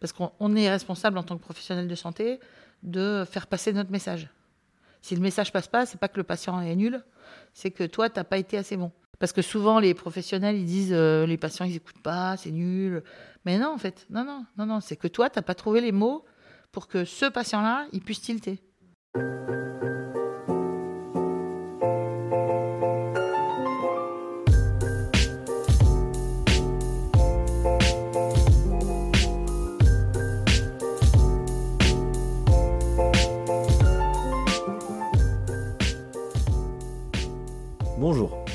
Parce qu'on est responsable en tant que professionnel de santé de faire passer notre message. Si le message passe pas, c'est pas que le patient est nul, c'est que toi, tu n'as pas été assez bon. Parce que souvent, les professionnels, ils disent euh, les patients, ils écoutent pas, c'est nul. Mais non, en fait, non, non, non, non, c'est que toi, tu n'as pas trouvé les mots pour que ce patient-là, il puisse tilter.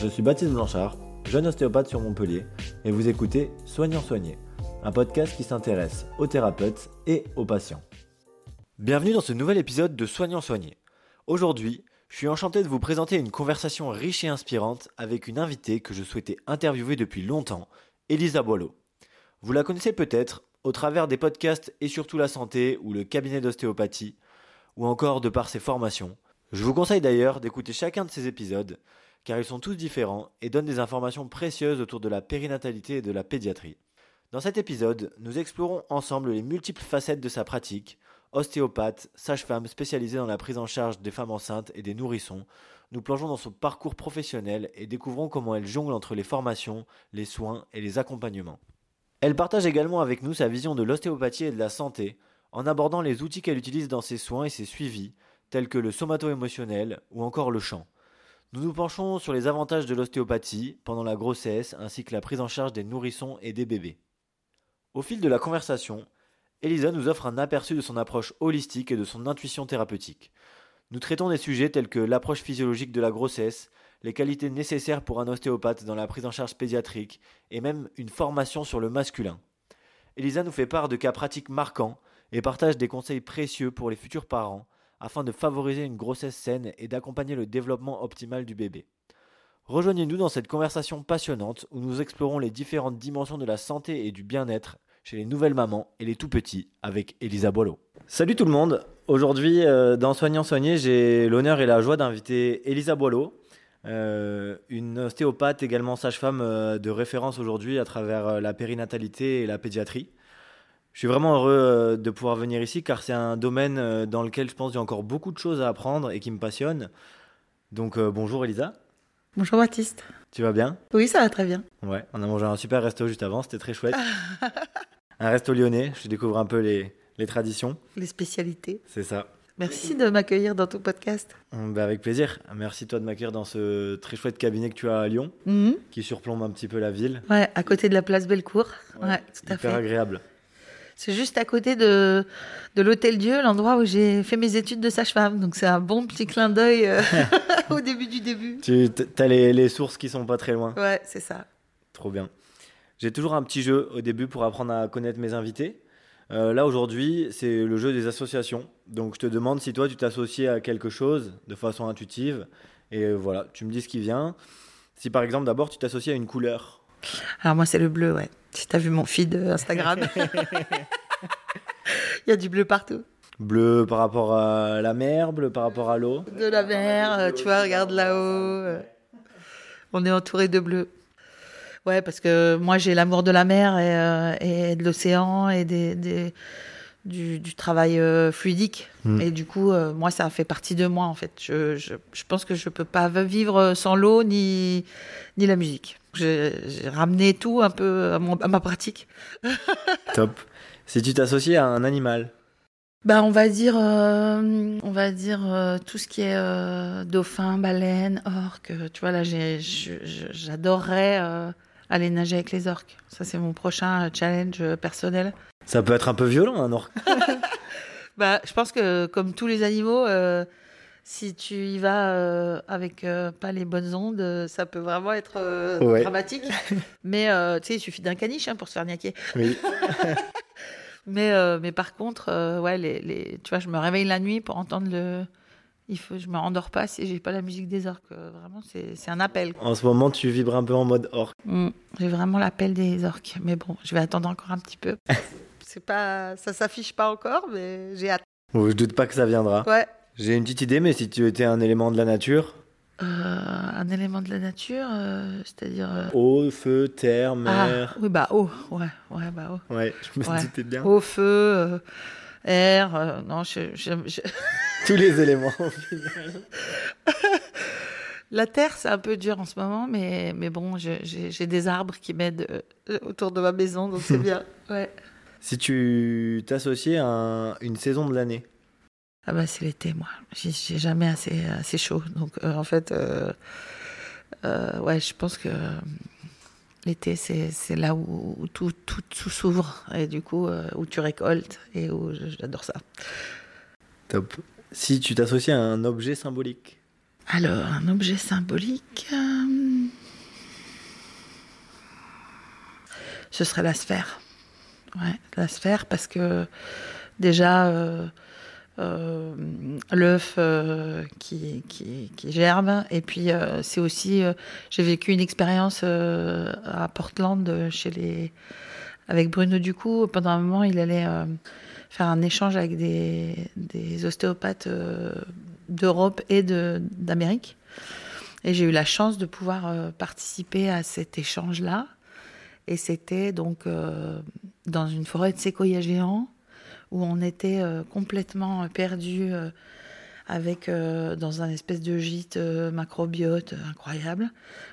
Je suis Baptiste Blanchard, jeune ostéopathe sur Montpellier, et vous écoutez Soignant Soigné, un podcast qui s'intéresse aux thérapeutes et aux patients. Bienvenue dans ce nouvel épisode de Soignant Soigné. Aujourd'hui, je suis enchanté de vous présenter une conversation riche et inspirante avec une invitée que je souhaitais interviewer depuis longtemps, Elisa Boileau. Vous la connaissez peut-être au travers des podcasts et surtout la santé ou le cabinet d'ostéopathie, ou encore de par ses formations. Je vous conseille d'ailleurs d'écouter chacun de ces épisodes car ils sont tous différents et donnent des informations précieuses autour de la périnatalité et de la pédiatrie. Dans cet épisode, nous explorons ensemble les multiples facettes de sa pratique, ostéopathe, sage-femme spécialisée dans la prise en charge des femmes enceintes et des nourrissons, nous plongeons dans son parcours professionnel et découvrons comment elle jongle entre les formations, les soins et les accompagnements. Elle partage également avec nous sa vision de l'ostéopathie et de la santé, en abordant les outils qu'elle utilise dans ses soins et ses suivis, tels que le somato-émotionnel ou encore le chant. Nous nous penchons sur les avantages de l'ostéopathie pendant la grossesse ainsi que la prise en charge des nourrissons et des bébés. Au fil de la conversation, Elisa nous offre un aperçu de son approche holistique et de son intuition thérapeutique. Nous traitons des sujets tels que l'approche physiologique de la grossesse, les qualités nécessaires pour un ostéopathe dans la prise en charge pédiatrique et même une formation sur le masculin. Elisa nous fait part de cas pratiques marquants et partage des conseils précieux pour les futurs parents afin de favoriser une grossesse saine et d'accompagner le développement optimal du bébé. Rejoignez-nous dans cette conversation passionnante où nous explorons les différentes dimensions de la santé et du bien-être chez les nouvelles mamans et les tout petits avec Elisa Boileau. Salut tout le monde, aujourd'hui euh, dans Soignant Soigné, j'ai l'honneur et la joie d'inviter Elisa Boileau, euh, une ostéopathe également sage-femme euh, de référence aujourd'hui à travers la périnatalité et la pédiatrie. Je suis vraiment heureux euh, de pouvoir venir ici car c'est un domaine euh, dans lequel je pense qu'il y a encore beaucoup de choses à apprendre et qui me passionne. Donc euh, bonjour Elisa. Bonjour Baptiste. Tu vas bien? Oui, ça va très bien. Ouais, on a mangé un super resto juste avant, c'était très chouette. un resto lyonnais, je découvre un peu les, les traditions. Les spécialités. C'est ça. Merci de m'accueillir dans ton podcast. Bah avec plaisir. Merci toi de m'accueillir dans ce très chouette cabinet que tu as à Lyon, Mhm. qui surplombe un petit peu la ville. Ouais, à côté de la place Bellecour. Ouais, tout à fait. agréable. C'est juste à côté de, de l'Hôtel Dieu, l'endroit où j'ai fait mes études de sage-femme. Donc c'est un bon petit clin d'œil euh, au début du début. Tu as les, les sources qui sont pas très loin. Ouais, c'est ça. Trop bien. J'ai toujours un petit jeu au début pour apprendre à connaître mes invités. Euh, là aujourd'hui, c'est le jeu des associations. Donc je te demande si toi tu t'associes à quelque chose de façon intuitive. Et voilà, tu me dis ce qui vient. Si par exemple d'abord tu t'associes à une couleur. Alors moi, c'est le bleu, ouais. Si t'as vu mon feed euh, Instagram, il y a du bleu partout. Bleu par rapport à la mer, bleu par rapport à l'eau. De la mer, euh, tu vois, regarde là-haut. euh, On est entouré de bleu. Ouais, parce que moi, j'ai l'amour de la mer et, euh, et de l'océan et des, des- du, du travail euh, fluidique. Mm. Et du coup, euh, moi, ça fait partie de moi, en fait. Je, je, je pense que je peux pas vivre sans l'eau ni, ni la musique. J'ai ramené tout un peu à, mon- à ma pratique. Top. Si tu t'associes à un animal. Bah, on va dire, euh, on va dire euh, tout ce qui est euh, dauphin, baleine, orque. Tu vois là, j'adorerais aller nager avec les orques. Ça, c'est mon prochain challenge personnel. Ça peut être un peu violent, un orque. Bah, je pense que comme tous les animaux, si tu y vas euh, avec euh, pas les bonnes ondes, euh, ça peut vraiment être euh, Ouais. dramatique. Mais tu sais, il suffit d'un caniche hein, pour se faire niaquer. Oui. Mais, mais par contre, ouais, les, les, tu vois, je me réveille la nuit pour entendre le. Il faut, je me rendors pas si j'ai pas la musique des orques. Vraiment, c'est un appel. quoi. En ce moment, tu vibres un peu en mode orque. Mm, j'ai vraiment l'appel des orques. Mais bon, je vais attendre encore un petit peu. c'est pas, ça s'affiche pas encore, mais j'ai hâte. Bon, je doute pas que ça viendra. Ouais. J'ai une petite idée, mais si tu étais un élément de la nature, Euh, un élément de la nature, euh, c'est-à-dire. euh, Eau, feu, terre, ah, mer. oui, bah eau, ouais, ouais, bah eau. Ouais, je me Ouais. doutais bien. Eau, feu, euh, air, non, je, je- je- Tous les éléments. La terre, c'est un peu dur en ce moment, mais, mais bon, j'ai des arbres qui m'aident autour de ma maison, donc c'est bien. Ouais. si tu t'associais à un- une saison de l'année, Ah bah c'est l'été, moi. J'ai jamais assez, assez chaud. Donc euh, en fait, euh, euh, ouais, je pense que l'été, c'est là où, où tout, tout, tout s'ouvre et du coup, où tu récoltes et où j'adore ça. top. Si tu t'associais à un objet symbolique, Alors, un objet symbolique, ce serait la sphère. Ouais, la sphère, parce que déjà, l'œuf euh, qui, qui, et puis euh, c'est aussi, euh, j'ai vécu une expérience euh, à Portland euh, chez les, avec Bruno Ducou. Pendant un moment, il allait euh, faire un échange avec des, des ostéopathes euh, d'Europe et d'Amérique. Et j'ai eu la chance de pouvoir euh, participer à cet échange-là. Et c'était donc euh, dans une forêt de séquoias géants où on était euh, complètement perdu avec euh, dans un espèce de gîte euh, macrobiote euh, incroyable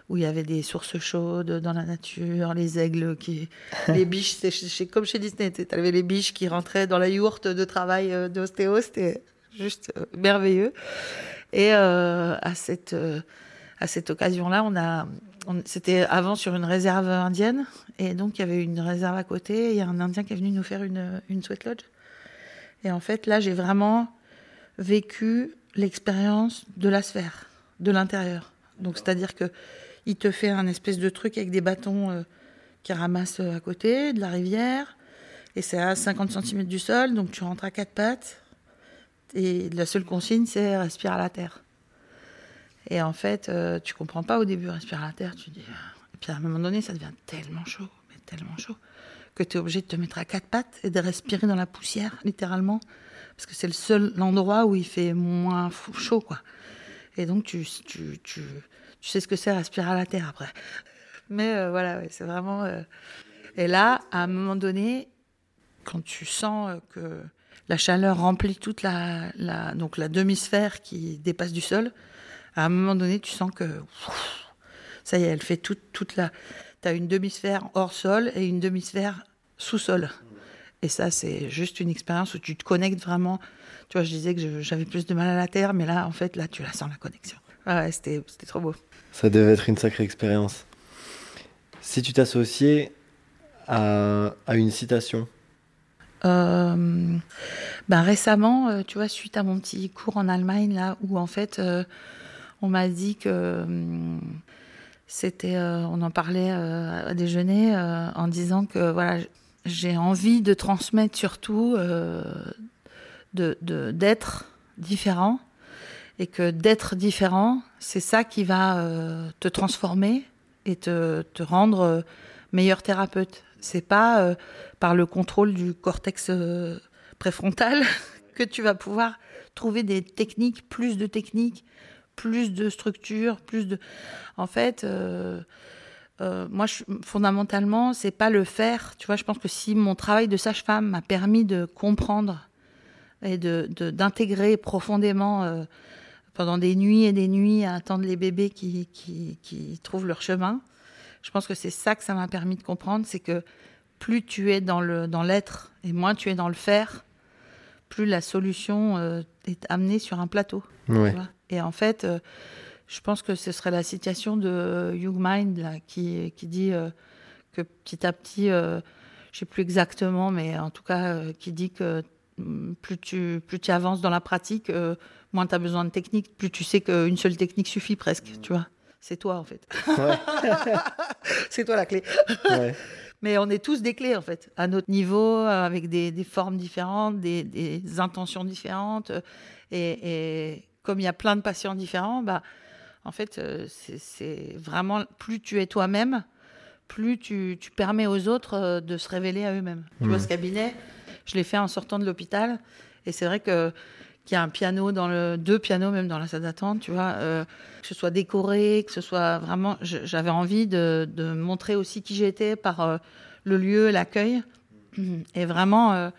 où il y avait des sources chaudes dans la nature, les aigles qui, les biches, c'est comme chez Disney, tu avais les biches qui rentraient dans la yourte de travail euh, d'ostéo, c'était juste euh, merveilleux. Et euh, à cette euh, à cette occasion-là, on a, c'était avant sur une réserve indienne, et donc il y avait une réserve à côté. Il y a un Indien qui est venu nous faire une une sweat lodge. Et en fait, là, j'ai vraiment vécu l'expérience de la sphère, de l'intérieur. Donc, c'est-à-dire que il te fait un espèce de truc avec des bâtons euh, qui ramassent à côté de la rivière, et c'est à 50 cm du sol, donc tu rentres à quatre pattes. Et la seule consigne, c'est respire à la terre. Et en fait, euh, tu comprends pas au début, respire à la terre, tu dis. Et puis à un moment donné, ça devient tellement chaud, mais tellement chaud, que tu es obligé de te mettre à quatre pattes et de respirer dans la poussière, littéralement. Parce que c'est le seul endroit où il fait moins chaud, quoi. Et donc, tu, tu, tu, tu sais ce que c'est respirer à la terre après. Mais euh, voilà, c'est vraiment. euh, Et là, à un moment donné, quand tu sens euh, que la chaleur remplit toute la, la, donc la demi-sphère qui dépasse du sol, à un moment donné, tu sens que ça y est, elle fait toute, toute la. Tu as une demi-sphère hors sol et une demi-sphère sous-sol. Et ça, c'est juste une expérience où tu te connectes vraiment. Tu vois, je disais que j'avais plus de mal à la terre, mais là, en fait, là, tu la sens la connexion. Ah ouais, c'était c'était trop beau. ça devait être une sacrée expérience. Si tu t'associais à, à une citation, Euh, ben récemment, euh, tu vois, suite à mon petit cours en Allemagne, là, où en fait, euh, on m'a dit que hum, c'était, euh, on en parlait euh, à déjeuner, euh, en disant que voilà, j'ai envie de transmettre surtout de d'être différent et que d'être différent, c'est ça qui va te transformer et te, te rendre meilleur thérapeute. C'est pas par le contrôle du cortex préfrontal que tu vas pouvoir trouver des techniques, plus de techniques, plus de structures, plus de. En fait, euh, euh, moi, je, fondamentalement, c'est pas le faire. Tu vois, je pense que si mon travail de sage-femme m'a permis de comprendre et de d'intégrer profondément euh, pendant des nuits et des nuits à attendre les bébés qui, qui, qui trouvent leur chemin, je pense que c'est ça que ça m'a permis de comprendre, c'est que plus tu es dans le dans l'être et moins tu es dans le faire, plus la solution est amenée sur un plateau. tu ouais. vois? Et en fait, euh, je pense que ce serait la citation de Hugh Mind là, qui, qui dit euh, que petit à petit, euh, je sais plus exactement, mais en tout cas, qui dit que hum, plus tu, plus tu avances dans la pratique, moins tu as besoin de technique, plus tu sais qu'une seule technique suffit presque, tu vois. C'est toi, en fait. Ouais. C'est toi la clé. ouais. Mais on est tous des clés, en fait, à notre niveau, avec des, des formes différentes, des, des intentions différentes. Et, et comme il y a plein de patients différents, bah, en fait, euh, c'est- vraiment, plus tu es toi-même, plus tu, tu permets aux autres euh, de se révéler à eux-mêmes. Tu vois, Mhm. ce cabinet, je l'ai fait en sortant de l'hôpital. Et c'est vrai que qu'il y a un piano dans le deux pianos même dans la salle d'attente, tu vois, euh, que ce soit décoré, que ce soit vraiment. J'avais envie de, de, montrer aussi qui j'étais par euh, le lieu, l'accueil, et vraiment. Euh,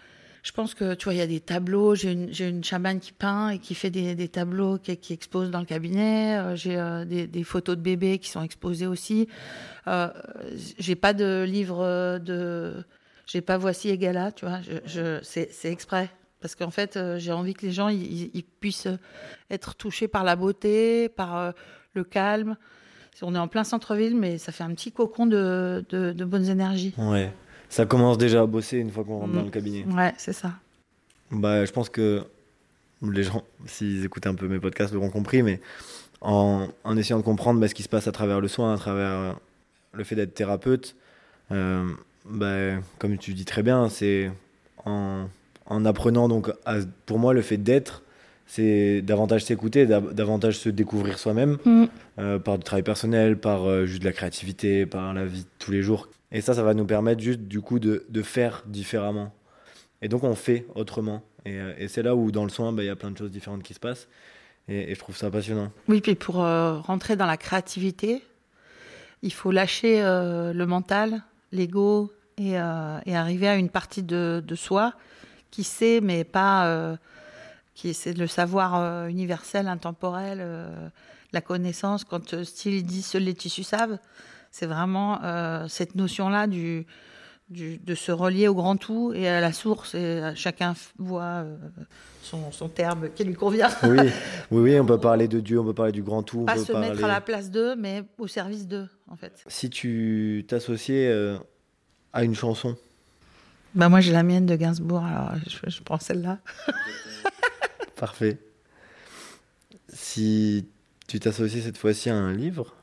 je pense que tu vois, il y a des tableaux. J'ai une, une chamane qui peint et qui fait des, des tableaux qui, qui expose dans le cabinet. Euh, j'ai euh, des, photos de bébés qui sont exposées aussi. Euh, j'ai pas de livre de. J'ai pas voici et gala, tu vois. Je, je c'est exprès parce qu'en fait, euh, j'ai envie que les gens ils, puissent être touchés par la beauté, par le calme. On est en plein centre-ville, mais ça fait un petit cocon de, de, de, bonnes énergies. Ouais, ça commence déjà à bosser une fois qu'on rentre mmh. dans le cabinet. Ouais, c'est ça. Bah, je pense que les gens, s'ils écoutent un peu mes podcasts, l'auront compris, mais en, en, essayant de comprendre bah, ce qui se passe à travers le soin, à travers le fait d'être thérapeute, euh, bah, comme tu dis très bien, c'est en en apprenant donc à, pour moi le fait d'être c'est davantage s'écouter davantage se découvrir soi-même mmh. euh, par du travail personnel par euh, juste de la créativité par la vie de tous les jours et ça ça va nous permettre juste du coup de, de faire différemment. Et donc on fait autrement. Et, euh, c'est là où dans le soin bah, il y a plein de choses différentes qui se passent. Et, je trouve ça passionnant. Oui puis pour euh, rentrer dans la créativité il faut lâcher euh, le mental l'ego et, arriver à une partie de, soi qui sait, mais pas qui c'est le savoir universel, intemporel, la connaissance. Quand euh, style dit seuls les tissus savent, c'est vraiment euh, cette notion-là du, du, de se relier au grand tout et à la source. Et chacun voit son, son, terme qui lui convient. Oui, oui, oui, on peut parler de Dieu, on peut parler du grand tout. Pas on peut se parler... mettre à la place d'eux, mais au service d'eux, en fait. Si tu t'associais à une chanson? Bah moi j'ai la mienne de Gainsbourg, alors je, je prends celle-là. Parfait. Si tu t'associes cette fois-ci à un livre?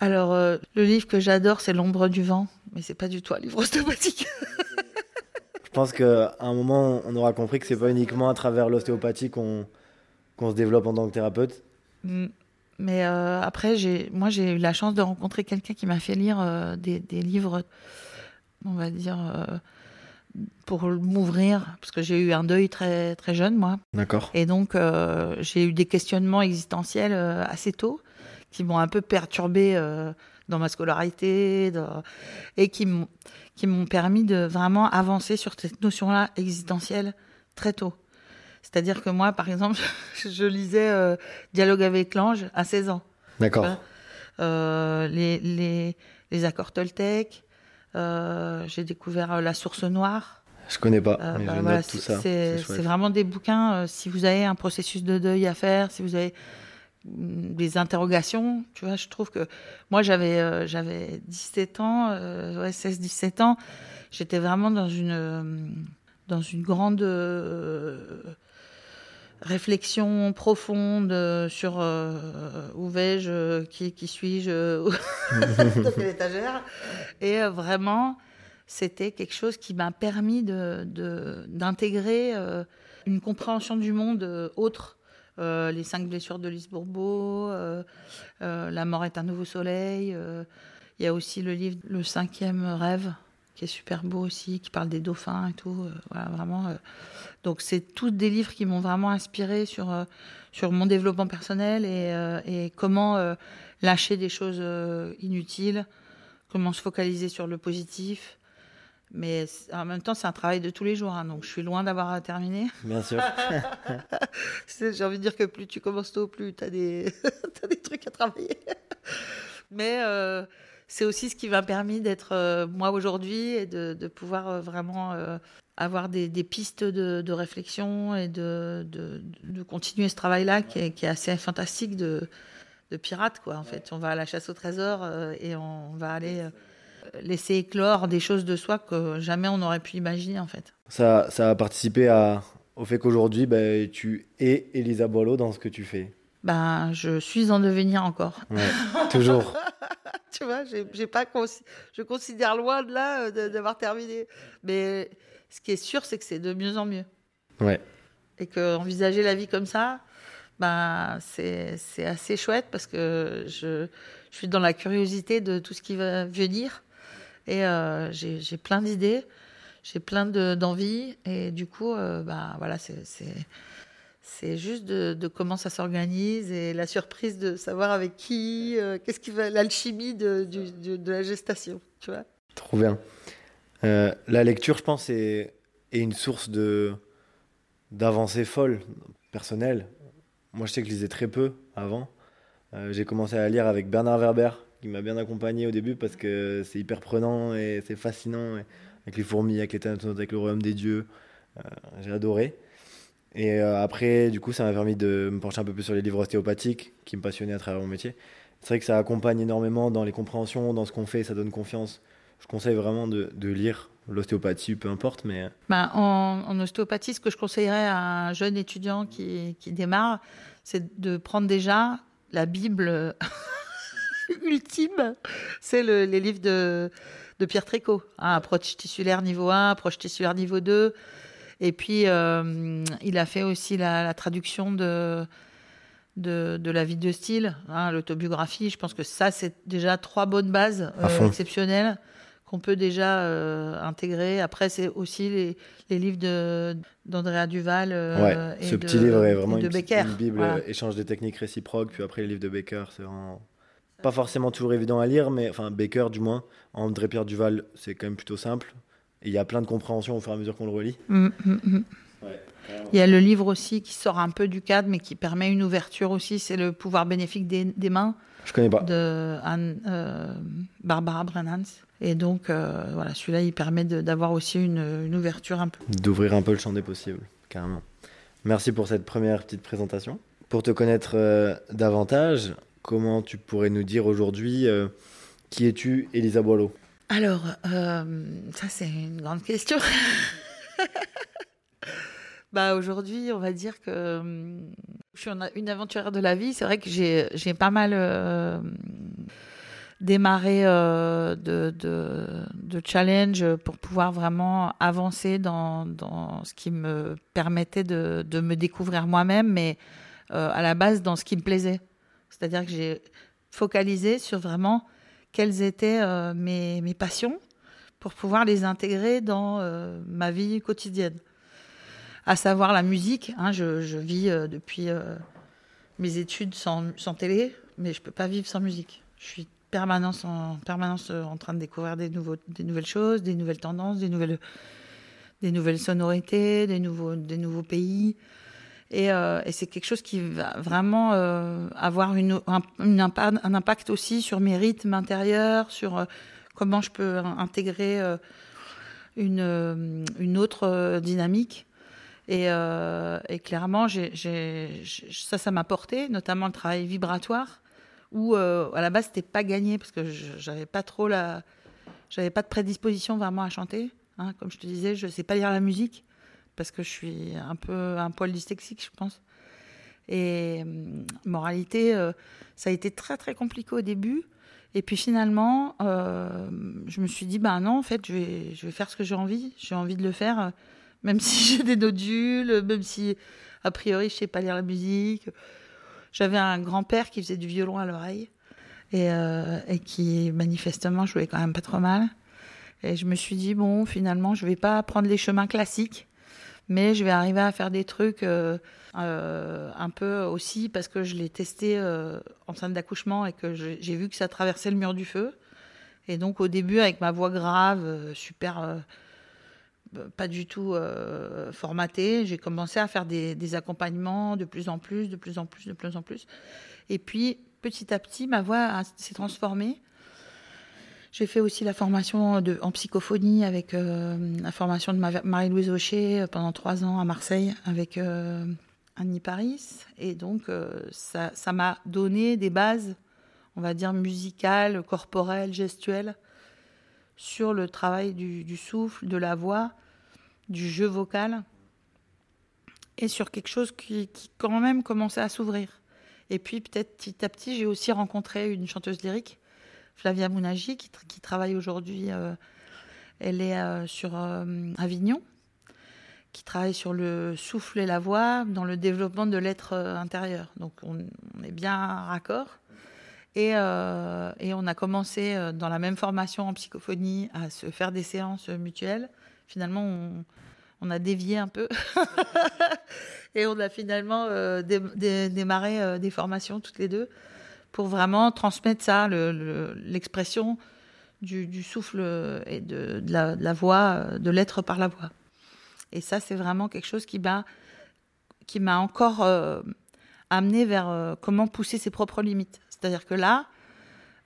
Alors euh, le livre que j'adore c'est L'ombre du vent, mais c'est pas du tout un livre ostéopathique. je pense qu'à un moment on aura compris que c'est pas uniquement à travers l'ostéopathie qu'on se développe en tant que thérapeute. Mm. Mais euh, après, moi, j'ai eu la chance de rencontrer quelqu'un qui m'a fait lire euh, des, des, livres, on va dire, pour m'ouvrir, parce que j'ai eu un deuil très, très jeune, moi. D'accord. Et donc, j'ai eu des questionnements existentiels assez tôt, qui m'ont un peu perturbé euh, dans ma scolarité, dans... et qui m'ont permis de vraiment avancer sur cette notion-là existentielle très tôt. C'est-à-dire que moi, par exemple, je lisais euh, Dialogue avec l'ange à 16 ans. D'accord. Euh, les, les, les accords Toltec, euh, j'ai découvert La Source Noire. Je connais pas, euh, mais bah, je voilà, note tout ça. C'est vraiment des bouquins. Euh, si vous avez un processus de deuil à faire, si vous avez des interrogations, tu vois, je trouve que moi j'avais euh, j'avais 17 ans, euh, ouais, 16 17 ans, j'étais vraiment dans une dans une grande réflexion profonde sur euh, où vais-je, qui, suis-je, dans quelle étagère. Et euh, vraiment, c'était quelque chose qui m'a permis d'intégrer de, euh, une compréhension du monde euh, autre. Euh, les cinq blessures de Lise Bourbeau, La mort est un nouveau soleil. Il y a aussi le livre Le cinquième rêve qui est super beau aussi, qui parle des dauphins et tout. Euh, voilà, vraiment. Euh. Donc, c'est tous des livres qui m'ont vraiment inspiré sur, euh, sur mon développement personnel et, euh, comment euh, lâcher des choses euh, inutiles, comment se focaliser sur le positif. Mais en même temps, c'est un travail de tous les jours, hein, donc je suis loin d'avoir terminé. Bien sûr. J'ai envie de dire que plus tu commences tôt, plus tu as, as, des trucs à travailler. Mais euh, c'est aussi ce qui m'a permis d'être euh, moi aujourd'hui et de, de pouvoir euh, vraiment avoir des, des pistes de, de, réflexion et de, de, de continuer ce travail-là qui est, qui est, assez fantastique de, de pirate quoi en fait on va à la chasse au trésor et on va aller laisser éclore des choses de soi que jamais on n'aurait pu imaginer en fait ça, ça a participé à, au fait qu'aujourd'hui ben, tu es Elisa Boileau dans ce que tu fais ben je suis en devenir encore ouais, toujours tu vois, j'ai pas je considère loin de là euh, d'avoir terminé. Mais ce qui est sûr, c'est que c'est de mieux en mieux. Ouais. Et que envisager la vie comme ça, ben c'est assez chouette parce que je, je suis dans la curiosité de tout ce qui va venir et euh, j'ai plein d'idées, j'ai plein d'envies de, et du coup, euh, ben voilà, c'est juste de, comment ça s'organise et la surprise de savoir avec qui, euh, qu'est-ce qui va, l'alchimie de, de, la gestation, tu vois. Trop bien. Euh, la lecture, je pense, est, est une source de d'avancées folles, personnelles. Moi, je sais que je lisais très peu avant. J'ai commencé à lire avec Bernard Werber, qui m'a bien accompagné au début parce que c'est hyper prenant et c'est fascinant. avec les fourmis, avec les avec le royaume des dieux. j'ai adoré. Et euh, après, du coup, ça m'a permis de me pencher un peu plus sur les livres ostéopathiques qui me passionnaient à travers mon métier. C'est vrai que ça accompagne énormément dans les compréhensions, dans ce qu'on fait, ça donne confiance. Je conseille vraiment de, lire l'ostéopathie, peu importe. Mais... Euh. Bah, en, en, ostéopathie, ce que je conseillerais à un jeune étudiant qui, qui démarre, c'est de prendre déjà la Bible ultime. C'est le, les livres de, de Pierre Trécot. Hein, approche tissulaire niveau 1, approche tissulaire niveau 2. Et puis, euh, il a fait aussi la, traduction de, de, la vie de style, hein, l'autobiographie. Je pense que ça, c'est déjà trois bonnes bases euh, exceptionnelles qu'on peut déjà euh, intégrer. Après, c'est aussi les, les livres d'Andrea Duval ouais, et ce petit livre est vraiment une, Becker. Une Bible, échange des techniques réciproques. Puis après, les livres de Becker, c'est vraiment pas forcément toujours évident à lire, mais enfin, Becker, du moins. André Pierre Duval, c'est quand même plutôt simple. Et il y a plein de compréhension au fur et à mesure qu'on le relit. Mm, mm, mm. il y a le livre aussi qui sort un peu du cadre, mais qui permet une ouverture aussi. C'est le pouvoir bénéfique des, mains. Je connais pas. De Anne, euh, Barbara Brennans. Et donc, euh, voilà, celui-là, il permet d'avoir aussi une, une, ouverture un peu. D'ouvrir un peu le champ des possibles, carrément. Merci pour cette première petite présentation. Pour te connaître euh, davantage, comment tu pourrais nous dire aujourd'hui qui es-tu, Elisa Boileau? Alors, euh, ça c'est une grande question. bah aujourd'hui, on va dire que euh, je suis une aventurière de la vie. C'est vrai que j'ai pas mal euh, démarré de, de, de, challenge pour pouvoir vraiment avancer dans, dans ce qui me permettait de, de me découvrir moi-même, mais à la base dans ce qui me plaisait. C'est-à-dire que j'ai focalisé sur vraiment quelles étaient euh, mes, mes, passions pour pouvoir les intégrer dans euh, ma vie quotidienne. À savoir la musique. Hein, je, vis euh, depuis mes études sans, sans, télé, mais je ne peux pas vivre sans musique. Je suis permanence en permanence en train de découvrir des, nouveaux, des nouvelles choses, des nouvelles tendances, des nouvelles, des nouvelles sonorités, des nouveaux, des nouveaux pays. Et, euh, et c'est quelque chose qui va vraiment euh, avoir un, impact aussi sur mes rythmes intérieurs, sur euh, comment je peux intégrer une, autre dynamique. Et, clairement, ça, ça m'a porté, notamment le travail vibratoire, où à la base, c'était pas gagné parce que j'avais pas trop la, j'avais pas de prédisposition vraiment à chanter. Hein, comme je te disais, je sais pas lire la musique parce que je suis un peu un poil dyslexique, je pense. Et euh, moralité, euh, ça a été très très compliqué au début. Et puis finalement, euh, je me suis dit, ben non, en fait, je vais, je vais faire ce que j'ai envie. J'ai envie de le faire, même si j'ai des nodules, même si, a priori, je sais pas lire la musique. J'avais un grand-père qui faisait du violon à l'oreille et, et, qui, manifestement, jouait quand même pas trop mal. Et je me suis dit, bon, finalement, je vais pas prendre les chemins classiques mais je vais arriver à faire des trucs euh, euh, un peu aussi parce que je l'ai testé euh, en salle d'accouchement et que j'ai vu que ça traversait le mur du feu. Et donc au début, avec ma voix grave, super, pas du tout formatée, j'ai commencé à faire des, des, accompagnements de plus en plus, de plus en plus, de plus en plus. Et puis petit à petit, ma voix s'est transformée. J'ai fait aussi la formation de, en psychophonie avec euh, la formation de Marie-Louise Aucher euh, pendant trois ans à Marseille avec euh, Annie Paris. Et donc, ça m'a donné des bases, on va dire, musicales, corporelles, gestuelles, sur le travail du, souffle, de la voix, du jeu vocal, et sur quelque chose qui, qui quand même commençait à s'ouvrir. Et puis, peut-être petit à petit, j'ai aussi rencontré une chanteuse lyrique Flavia Mounagi, qui, travaille aujourd'hui, euh, elle est euh, sur euh, Avignon, qui travaille sur le souffle et la voix dans le développement de l'être intérieur. Donc on, est bien raccord. Et, on a commencé dans la même formation en psychophonie à se faire des séances mutuelles. Finalement, on a dévié un peu. et on a finalement démarré des formations toutes les deux pour vraiment transmettre ça, l'expression du, souffle et de, la, voix, euh, de l'être par la voix. Et ça, c'est vraiment quelque chose qui m'a encore amené vers comment pousser ses propres limites. C'est-à-dire que là,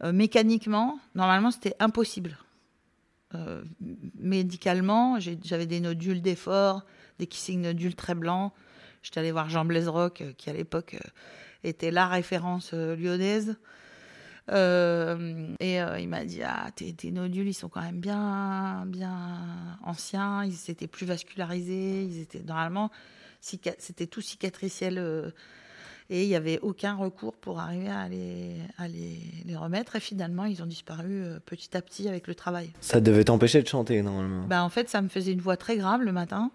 mécaniquement, normalement, c'était impossible. médicalement, j'avais des nodules d'effort, des kissing nodules très blancs. J'étais allée voir Jean Blaise Rock, euh, qui à l'époque euh, était la référence euh, lyonnaise. et il m'a dit ah tes, nodules ils sont quand même bien bien anciens. Ils étaient plus vascularisés. Ils étaient normalement c'était tout cicatriciel et il n'y avait aucun recours pour arriver à les, à les, les, remettre. Et finalement ils ont disparu petit à petit avec le travail. Ça devait t'empêcher de chanter normalement. Bah en fait ça me faisait une voix très grave le matin.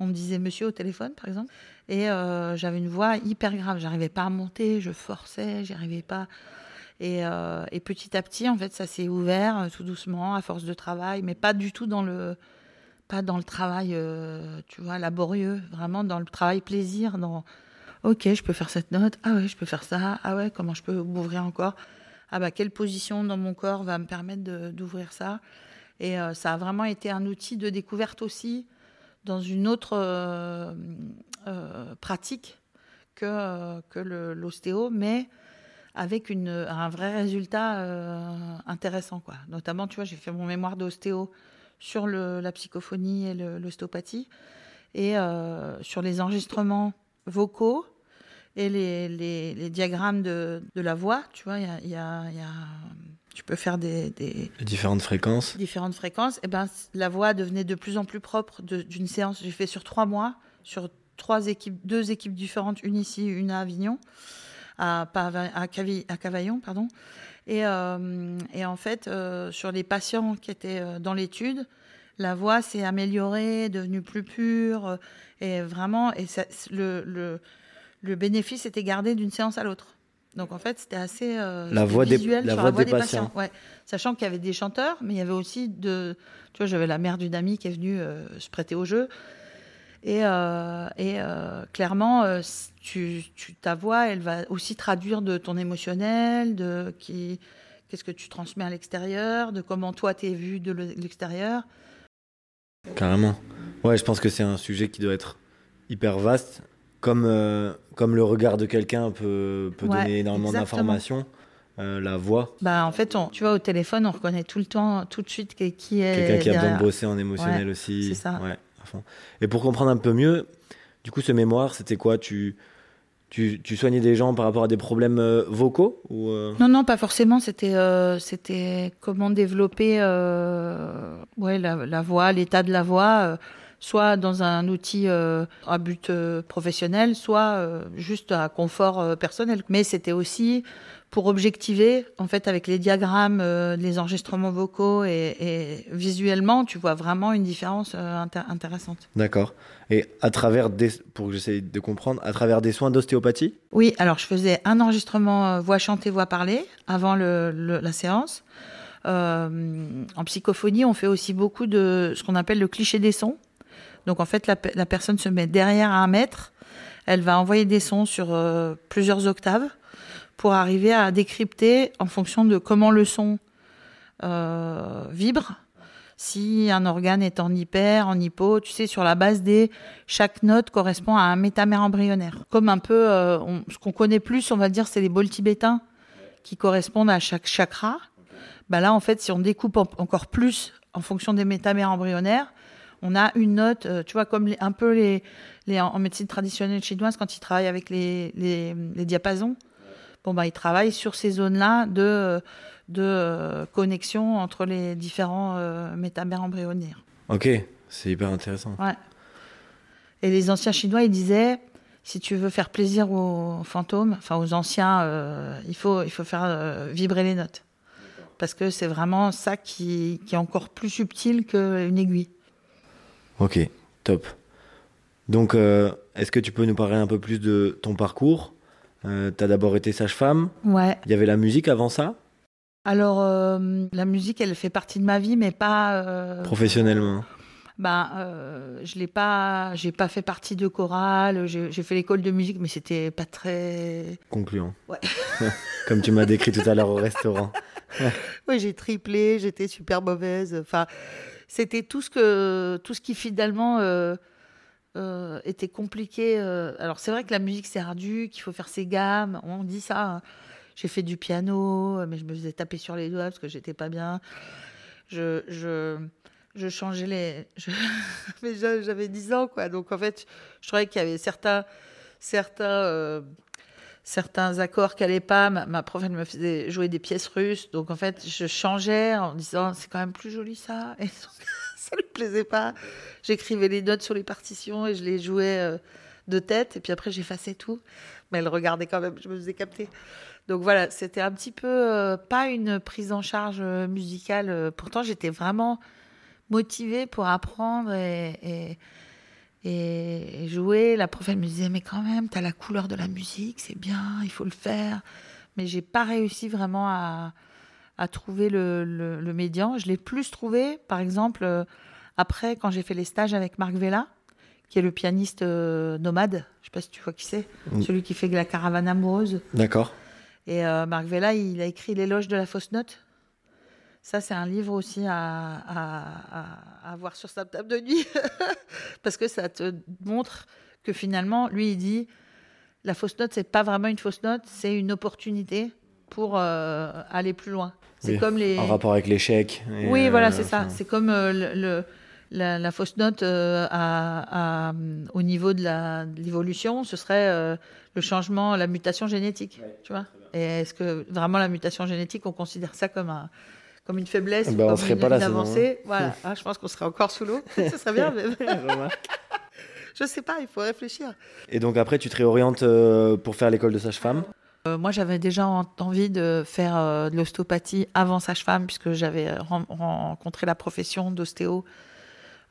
On me disait monsieur au téléphone, par exemple. Et euh, j'avais une voix hyper grave. J'arrivais pas à monter, je forçais, j'y arrivais pas. Et, euh, et, petit à petit, en fait, ça s'est ouvert euh, tout doucement, à force de travail, mais pas du tout dans le, pas dans le travail, tu vois, laborieux, vraiment dans le travail plaisir, dans, ok, je peux faire cette note, ah ouais, je peux faire ça, ah ouais, comment je peux m'ouvrir encore, ah bah quelle position dans mon corps va me permettre d'ouvrir ça? Et ça a vraiment été un outil de découverte aussi dans une autre pratique que, euh, que l'ostéo, mais avec une, un vrai résultat intéressant. Quoi. Notamment, tu vois, j'ai fait mon mémoire d'ostéo sur le, la psychophonie et l'ostéopathie, et sur les enregistrements vocaux et les, les, les diagrammes de, de, la voix. Tu vois, il y a, y a, y a tu peux faire des, des différentes fréquences. Différentes fréquences. Et eh ben la voix devenait de plus en plus propre d'une séance. J'ai fait sur trois mois, sur trois équipes, deux équipes différentes, une ici, une à Avignon, à, à, Cavaillon, pardon. Et, euh, et en fait, euh, sur les patients qui étaient euh, dans l'étude, la voix s'est améliorée, devenue plus pure, et vraiment, et ça, le, le, le bénéfice était gardé d'une séance à l'autre. Donc en fait, c'était assez euh, la voix visuel des, la voix des, patients. Ouais. Sachant qu'il y avait des chanteurs, mais il y avait aussi de. Tu vois, j'avais la mère d'une amie qui est venue euh, se prêter au jeu. Et, euh, et clairement, tu, tu, ta voix, elle va aussi traduire de ton émotionnel, de qui, qu'est-ce que tu transmets à l'extérieur, de comment toi t'es vu de l'extérieur. Carrément. Ouais, je pense que c'est un sujet qui doit être hyper vaste comme, euh, comme le regard de quelqu'un peut, peut donner énormément d'informations. Euh, la voix. Bah en fait, on, tu vois, au téléphone, on reconnaît tout le temps, tout de suite qui est. Quelqu'un qui a besoin de bosser en émotionnel aussi. C'est ça. Ouais, Et pour comprendre un peu mieux, du coup, ce mémoire, c'était quoi? Tu, tu, tu, soignais des gens par rapport à des problèmes euh, vocaux ou Non, non, pas forcément. C'était c'était comment développer ouais, la, voix, l'état de la voix soit dans un outil euh, à but euh, professionnel, soit euh, juste à confort personnel. Mais c'était aussi pour objectiver, en fait, avec les diagrammes, les enregistrements vocaux et, visuellement, tu vois vraiment une différence intéressante. D'accord. Et à travers des, pour que j'essaie de comprendre, à travers des soins d'ostéopathie? Oui, alors je faisais un enregistrement voix chantée, voix parlée avant le, la séance. en psychophonie, on fait aussi beaucoup de ce qu'on appelle le cliché des sons. Donc en fait, la, personne se met derrière un mètre, elle va envoyer des sons sur euh, plusieurs octaves pour arriver à décrypter en fonction de comment le son euh, vibre. Si un organe est en hyper, en hypo, tu sais, sur la base des, chaque note correspond à un métamère embryonnaire. Comme un peu, euh, ce qu'on connaît plus, on va dire, c'est les bols tibétains qui correspondent à chaque chakra. Bah là, en fait, si on découpe encore plus en fonction des métamères embryonnaires, on a une note, euh, tu vois, comme un peu les, en médecine traditionnelle chinoise, quand ils travaillent avec les, diapasons, bon, bah, ils travaillent sur ces zones-là de, de euh, connexion entre les différents euh, métamères embryonnaires. Ok, c'est hyper intéressant. Ouais. Et les anciens Chinois, ils disaient, si tu veux faire plaisir aux fantômes, enfin aux anciens, il, faut, il faut faire vibrer les notes. Parce que c'est vraiment ça qui, qui est encore plus subtil qu'une aiguille. Ok, top. Donc, euh, est-ce que tu peux nous parler un peu plus de ton parcours? Euh, Tu as d'abord été sage-femme. Ouais. Il y avait la musique avant ça? Alors, euh, la musique, elle fait partie de ma vie, mais pas. Professionnellement ben, euh, je l'ai pas, j'ai pas fait partie de chorale. J'ai j'ai fait l'école de musique, mais c'était pas très. Concluant. Ouais. Comme tu m'as décrit tout à l'heure au restaurant. Oui, j'ai triplé, j'étais super mauvaise. Enfin, c'était tout ce que, tout ce qui finalement euh, euh, était compliqué. euh. Alors c'est vrai que la musique c'est ardu, qu'il faut faire ses gammes. On dit ça. hein. J'ai fait du piano, mais je me faisais taper sur les doigts parce que j'étais pas bien. Je, je, changeais les. mais j'a- j'avais 10 ans, quoi. Donc en fait, je trouvais qu'il y avait certains, certains, euh, certains accords qui allaient pas. Ma, ma prof, elle me faisait jouer des pièces russes. Donc en fait, je changeais en disant c'est quand même plus joli ça. ça lui plaisait pas. J'écrivais les notes sur les partitions et je les jouais euh, de tête. Et puis après, j'effaçais tout. Mais elle regardait quand même, je me faisais capter. Donc voilà, c'était un petit peu euh, pas une prise en charge euh, musicale. pourtant, j'étais vraiment motivée pour apprendre et jouer. La prof, elle me disait, mais quand même, tu as la couleur de la musique, c'est bien, il faut le faire. Mais j'ai pas réussi vraiment à, à trouver le, le, le médian. Je l'ai plus trouvé, par exemple, euh, après, quand j'ai fait les stages avec Marc Vella, qui est le pianiste euh, nomade. Je sais pas si tu vois qui c'est. Mm. Celui qui fait la caravane amoureuse. D'accord. Et euh, Marc Vella, il a écrit L'éloge de la fausse note. Ça, c'est un livre aussi à, à, à- à avoir sur sa table de nuit. Parce que ça te montre que finalement, lui, il dit la fausse note, c'est pas vraiment une fausse note, c'est une opportunité pour euh, aller plus loin. C'est Oui, comme les. En rapport avec l'échec. Oui, euh, voilà, c'est ça. C'est comme euh, le, le- la, la fausse note euh, à- à- au niveau de l'évolution, ce serait euh, le changement, la mutation génétique. tu vois Et est-ce que vraiment la mutation génétique, on considère ça comme, un, comme une faiblesse, Ben, on comme serait une, pas là, une hein. avancée Voilà, Ah, je pense qu'on serait encore sous l'eau. Ce serait bien, mais je sais pas, il faut réfléchir. Et donc après, tu te réorientes euh, pour faire l'école de sage-femme? Euh, moi, j'avais déjà en- envie de faire euh, de l'ostéopathie avant sage-femme, puisque j'avais ren- rencontré la profession d'ostéo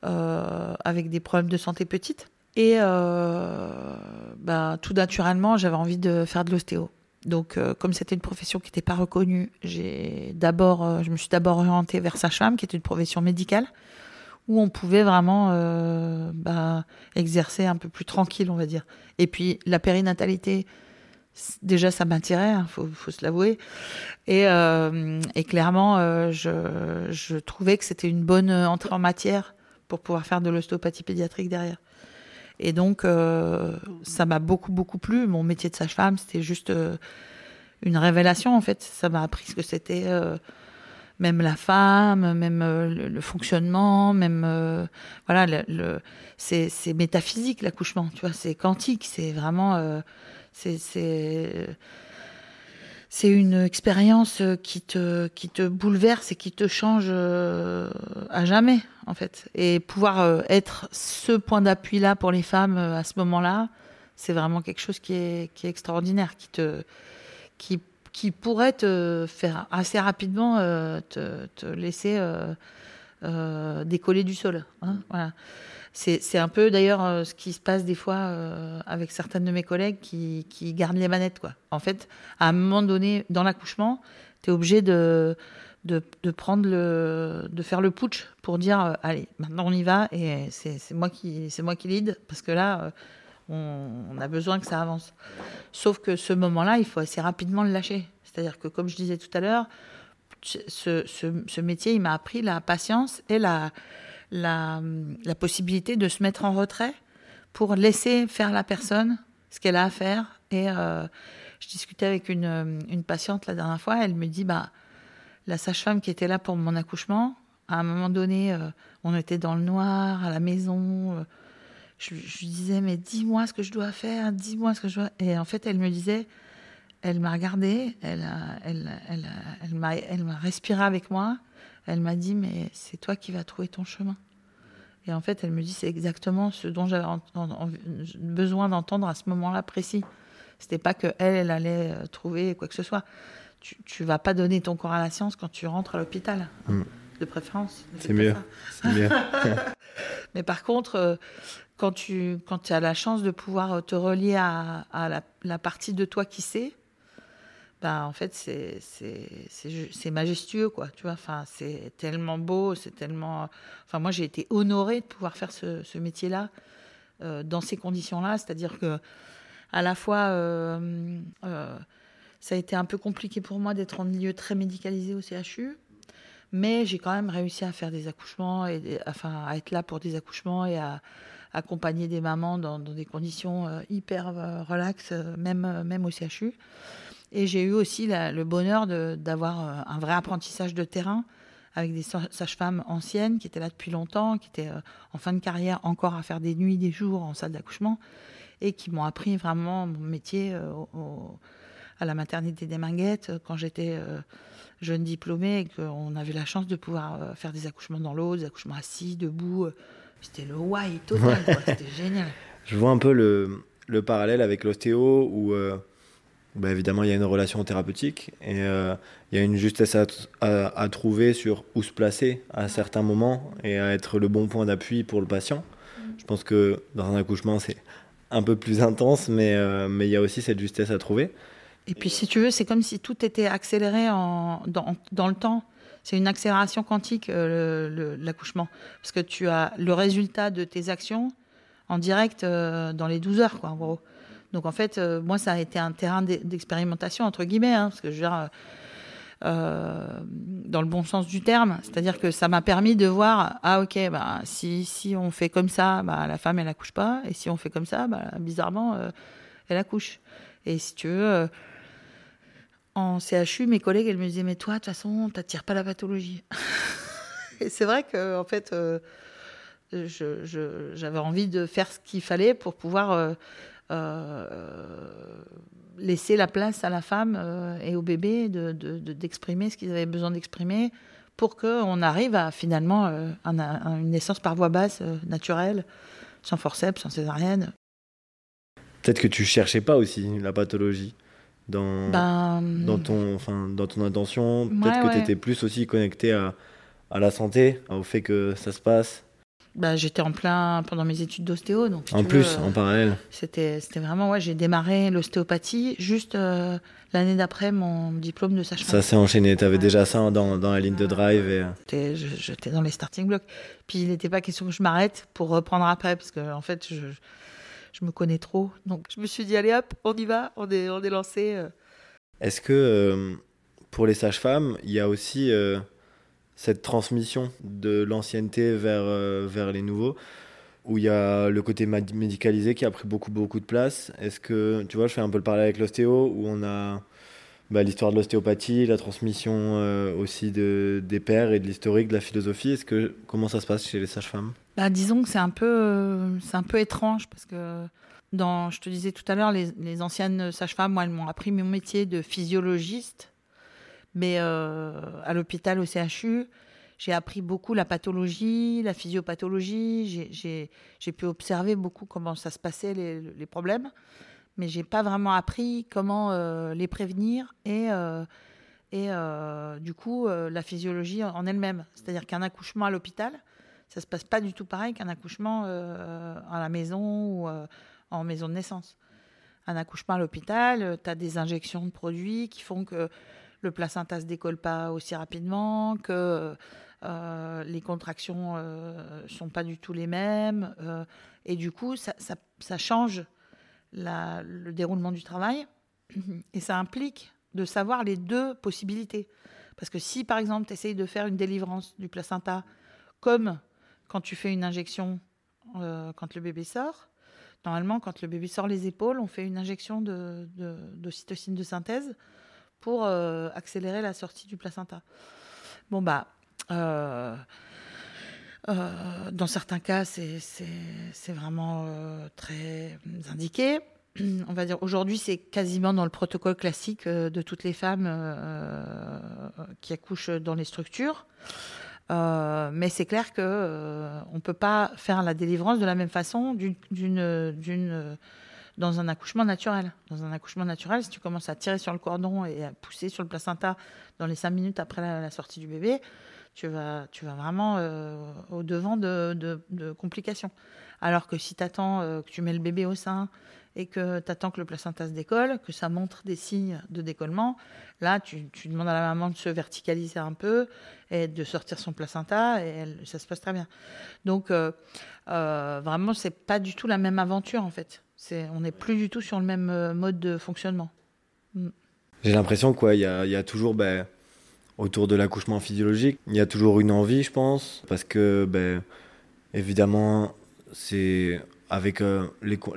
euh, avec des problèmes de santé petite. Et euh, bah, tout naturellement, j'avais envie de faire de l'ostéo. Donc, euh, comme c'était une profession qui n'était pas reconnue, j'ai d'abord, euh, je me suis d'abord orientée vers sage-femme, qui est une profession médicale, où on pouvait vraiment euh, bah, exercer un peu plus tranquille, on va dire. Et puis, la périnatalité, déjà, ça m'attirait, il faut, faut se l'avouer. Et, euh, clairement, euh, je, trouvais que c'était une bonne entrée en matière pour pouvoir faire de l'ostéopathie pédiatrique derrière. Et donc, euh, ça m'a beaucoup, beaucoup plu. Mon métier de sage-femme, c'était juste une révélation, en fait. Ça m'a appris ce que c'était, même la femme, même le, fonctionnement, même. voilà, c'est métaphysique, l'accouchement, tu vois, c'est quantique, c'est vraiment. Euh, c'est. c'est une expérience qui te, qui te bouleverse et qui te change euh, à jamais, en fait. Et pouvoir euh, être ce point d'appui-là pour les femmes euh, à ce moment-là, c'est vraiment quelque chose qui est, qui est extraordinaire, qui, te, qui, qui pourrait te faire assez rapidement euh, te, laisser euh, euh, décoller du sol. hein, voilà. C'est un peu d'ailleurs euh, ce qui se passe des fois euh, avec certaines de mes collègues qui, qui gardent les manettes. En fait, à un moment donné, dans l'accouchement, tu es obligé de, de, prendre le, de faire le putsch pour dire euh, allez, maintenant on y va et c'est moi qui c'est moi qui lead parce que là, on, a besoin que ça avance. Sauf que ce moment-là, il faut assez rapidement le lâcher. C'est-à-dire que, comme je disais tout à l'heure, ce, ce métier, il m'a appris la patience et la, la, possibilité de se mettre en retrait pour laisser faire la personne ce qu'elle a à faire. Et euh, je discutais avec une, une patiente la dernière fois, elle me dit, bah, la sage-femme qui était là pour mon accouchement, à un moment donné, euh, on était dans le noir, à la maison. euh, je, lui disais, mais dis-moi ce que je dois faire, dis-moi ce que je dois. Et en fait, elle me disait, elle m'a regardée, elle, elle, elle, elle m'a respiré avec moi. Elle m'a dit, mais c'est toi qui vas trouver ton chemin. Et en fait, elle me dit, c'est exactement ce dont j'avais en- en- en- besoin d'entendre à ce moment-là précis. C'était pas que elle, elle allait euh, trouver quoi que ce soit. Tu, tu vas pas donner ton corps à la science quand tu rentres à l'hôpital, Mm. de préférence. C'est mieux. Mais par contre, euh, quand tu quand as la chance de pouvoir te relier à, à la, la partie de toi qui sait, bah, en fait, c'est majestueux, quoi. Tu vois, enfin, c'est tellement beau, c'est tellement. Enfin, moi, j'ai été honorée de pouvoir faire ce, métier-là euh, dans ces conditions-là, c'est-à-dire que à la fois, euh, euh, ça a été un peu compliqué pour moi d'être en milieu très médicalisé au CHU, mais j'ai quand même réussi à faire des accouchements enfin à être là pour des accouchements et à accompagner des mamans dans, dans des conditions hyper relaxes, même même au CHU. Et j'ai eu aussi le bonheur d'avoir euh, un vrai apprentissage de terrain avec des sages-femmes anciennes qui étaient là depuis longtemps, qui étaient euh, en fin de carrière encore à faire des nuits, des jours en salle d'accouchement, et qui m'ont appris vraiment mon métier euh, à la maternité des Minguettes quand j'étais jeune diplômée et qu'on avait la chance de pouvoir faire des accouchements dans l'eau, des accouchements assis, debout. C'était le why total, c'était génial. Je vois un peu le, le parallèle avec l'ostéo où bah, évidemment, il y a une relation thérapeutique et euh, il y a une justesse à, trouver sur où se placer à certains moments et à être le bon point d'appui pour le patient. Mm. Je pense que dans un accouchement, c'est un peu plus intense, mais, euh, mais il y a aussi cette justesse à trouver. Et puis, si tu veux, c'est comme si tout était accéléré en, dans, dans le temps. C'est une accélération quantique, euh, l'accouchement. Parce que tu as le résultat de tes actions en direct dans les 12 heures, quoi, en gros. Donc en fait, euh, moi, ça a été un terrain d'expérimentation, entre guillemets, hein, parce que je veux dire, euh, dans le bon sens du terme, c'est-à-dire que ça m'a permis de voir, ah ok, bah, si, si on fait comme ça, bah, la femme, elle accouche pas, et si on fait comme ça, bah, bizarrement, euh, elle accouche. Et si tu veux, en CHU, mes collègues, elles me disaient, mais toi, de toute façon, tu n'attires pas la pathologie. et c'est vrai que, en fait, j'avais envie de faire ce qu'il fallait pour pouvoir euh, laisser la place à la femme euh, et au bébé d'exprimer de, ce qu'ils avaient besoin d'exprimer pour qu'on arrive à finalement euh, une naissance par voie basse, naturelle, sans forceps, sans césarienne. Peut-être que tu cherchais pas aussi la pathologie dans, ben, dans, ton, enfin, dans ton intention. Peut-être que tu étais plus aussi connecté à, à la santé, au fait que ça se passe bah, j'étais en plein pendant mes études d'ostéo. Donc, en plus, en parallèle. C'était, c'était vraiment, ouais, j'ai démarré l'ostéopathie juste euh, l'année d'après mon diplôme de sage-femme. Ça s'est enchaîné. Tu avais déjà ça dans, dans, la ligne de drive. Et... Euh. J'étais dans les starting blocks. Puis il n'était pas question que je m'arrête pour reprendre après, parce que en fait, je, je me connais trop. Donc je me suis dit, allez hop, on y va, on est, on est lancé. Euh. Est-ce que pour les sages-femmes, il y a aussi cette transmission de l'ancienneté vers, euh, vers les nouveaux, où il y a le côté médicalisé qui a pris beaucoup, beaucoup de place. Est-ce que, tu vois, je fais un peu le parallèle avec l'ostéo, où on a bah, l'histoire de l'ostéopathie, la transmission euh, aussi de, des pères et de l'historique, de la philosophie. Est-ce que, comment ça se passe chez les sages-femmes? Bah, Disons que c'est un, peu, c'est un peu étrange, parce que dans, je te disais tout à l'heure, les, les anciennes sages-femmes, elles m'ont appris mon métier de physiologiste mais euh, à l'hôpital, au CHU, j'ai appris beaucoup la pathologie, la physiopathologie. J'ai pu observer beaucoup comment ça se passait, les, les problèmes. Mais j'ai pas vraiment appris comment euh, les prévenir et, euh, et du coup, la physiologie en elle-même. C'est-à-dire qu'un accouchement à l'hôpital, ça se passe pas du tout pareil qu'un accouchement à la maison ou en maison de naissance. Un accouchement à l'hôpital, tu as des injections de produits qui font que le placenta se décolle pas aussi rapidement, que euh, les contractions euh, sont pas du tout les mêmes, euh, et du coup, ça, change le déroulement du travail, et ça implique de savoir les deux possibilités. Parce que si, par exemple, tu essayes de faire une délivrance du placenta comme quand tu fais une injection quand le bébé sort, normalement, quand le bébé sort les épaules, on fait une injection de, de cytocine de synthèse pour euh, accélérer la sortie du placenta. Bon, bah, euh, euh, dans certains cas, c'est vraiment très indiqué. On va dire aujourd'hui, c'est quasiment dans le protocole classique de toutes les femmes qui accouchent dans les structures. mais c'est clair que on peut pas faire la délivrance de la même façon d'une dans un accouchement naturel. Dans un accouchement naturel, si tu commences à tirer sur le cordon et à pousser sur le placenta dans les cinq minutes après la, sortie du bébé, tu vas, vraiment euh, au devant de, complications. Alors que si tu attends que tu mets le bébé au sein et que tu attends que le placenta se décolle, que ça montre des signes de décollement, là, tu, demandes à la maman de se verticaliser un peu et de sortir son placenta et ça se passe très bien. Donc, euh, euh, vraiment, c'est pas du tout la même aventure en fait. On n'est plus du tout sur le même euh, mode de fonctionnement. Mm. J'ai l'impression qu'il y a, y a toujours, ben, autour de l'accouchement physiologique, il y a toujours une envie, je pense, parce que, ben, évidemment, c'est avec euh,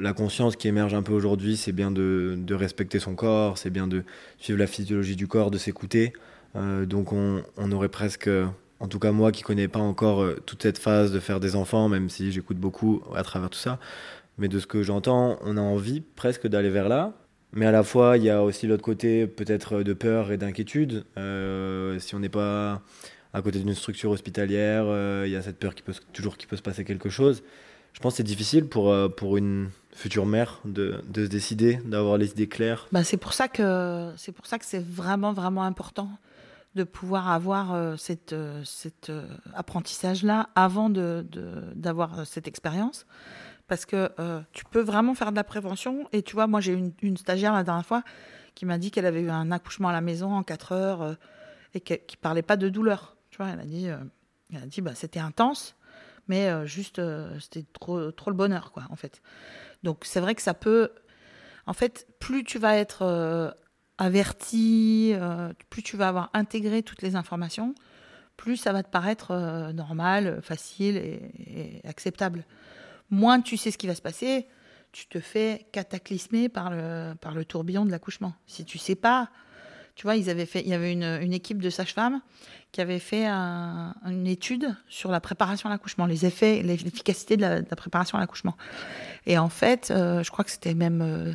la conscience qui émerge un peu aujourd'hui, c'est bien de, respecter son corps, c'est bien de suivre la physiologie du corps, de s'écouter. Euh, donc on, aurait presque, en tout cas moi qui connais pas encore toute cette phase de faire des enfants, même si j'écoute beaucoup à travers tout ça, mais de ce que j'entends, on a envie presque d'aller vers là. Mais à la fois, il y a aussi l'autre côté peut-être de peur et d'inquiétude. si on n'est pas à côté d'une structure hospitalière, il y a cette peur toujours qu'il peut se passer quelque chose je pense que c'est difficile pour, euh, pour une future mère de, de se décider, d'avoir les idées claires. Bah, c'est pour ça que c'est pour ça que c'est vraiment vraiment important de pouvoir avoir euh, cette, euh, cet apprentissage-là avant de, d'avoir cette expérience. Parce que tu peux vraiment faire de la prévention. Et tu vois, moi, j'ai une, une stagiaire la dernière fois qui m'a dit qu'elle avait eu un accouchement à la maison en 4 heures et qui ne parlait pas de douleur. Tu vois, elle a dit, a dit bah, c'était intense mais euh, juste, euh, c'était trop, trop le bonheur, quoi, en fait. Donc, c'est vrai que ça peut. En fait, plus tu vas être euh, averti, plus tu vas avoir intégré toutes les informations, plus ça va te paraître normal, facile et, acceptable. Moins tu sais ce qui va se passer, tu te fais cataclysmer par le, par le tourbillon de l'accouchement. Si tu sais pas, tu vois, ils avaient fait, il y avait une, une équipe de sages-femmes qui avait fait une étude sur la préparation à l'accouchement, les effets, l'efficacité de, la, préparation à l'accouchement. Et en fait, euh, je crois que c'était même euh,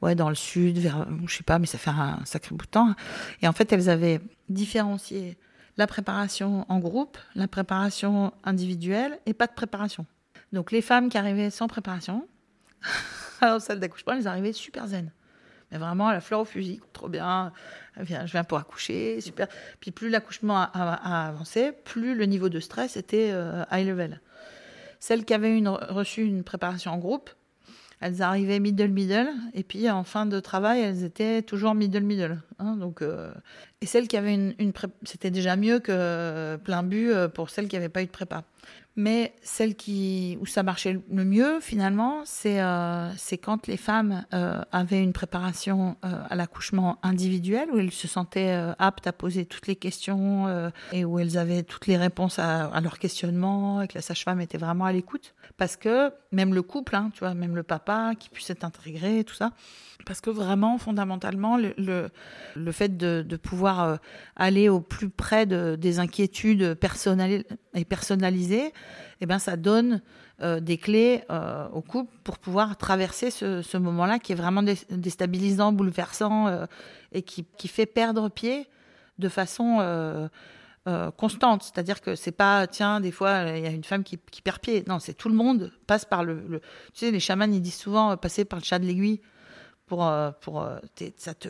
ouais, dans le sud, vers, je sais pas, mais ça fait un sacré bout de temps. Et en fait, elles avaient différencié la préparation en groupe, la préparation individuelle et pas de préparation. Donc les femmes qui arrivaient sans préparation, la salle d'accouchement, elles arrivaient super zen mais vraiment la fleur au fusil, trop bien, je viens pour accoucher, super. Puis plus l'accouchement a, avancé, plus le niveau de stress était euh, high level. Celles qui avaient une, reçu une préparation en groupe, elles arrivaient middle middle, et puis en fin de travail, elles étaient toujours middle middle. Hein, donc, euh, et celles qui avaient une, une c'était déjà mieux que plein but euh, pour celles qui n'avaient pas eu de prépa. Mais celle qui, où ça marchait le mieux, finalement, c'est euh, quand les femmes euh, avaient une préparation euh, à l'accouchement individuel, où elles se sentaient euh, aptes à poser toutes les questions et où elles avaient toutes les réponses à, leurs questionnements, et que la sage-femme était vraiment à l'écoute. Parce que même le couple, hein, tu vois, même le papa qui puisse être intégré, tout ça, parce que vraiment, fondamentalement, le, le, fait de, pouvoir aller au plus près de, des inquiétudes personnelles et personnalisées, eh ben, ça donne euh, des clés euh, au couple pour pouvoir traverser ce, ce moment-là qui est vraiment déstabilisant, bouleversant euh, et qui, qui, fait perdre pied de façon euh, constante. C'est-à-dire que c'est pas, tiens, des fois, il y a une femme qui, qui perd pied. Non, c'est tout le monde passe par le, le, Tu sais, les chamans, ils disent souvent passer par le chat de l'aiguille pour, euh, pour euh, ça te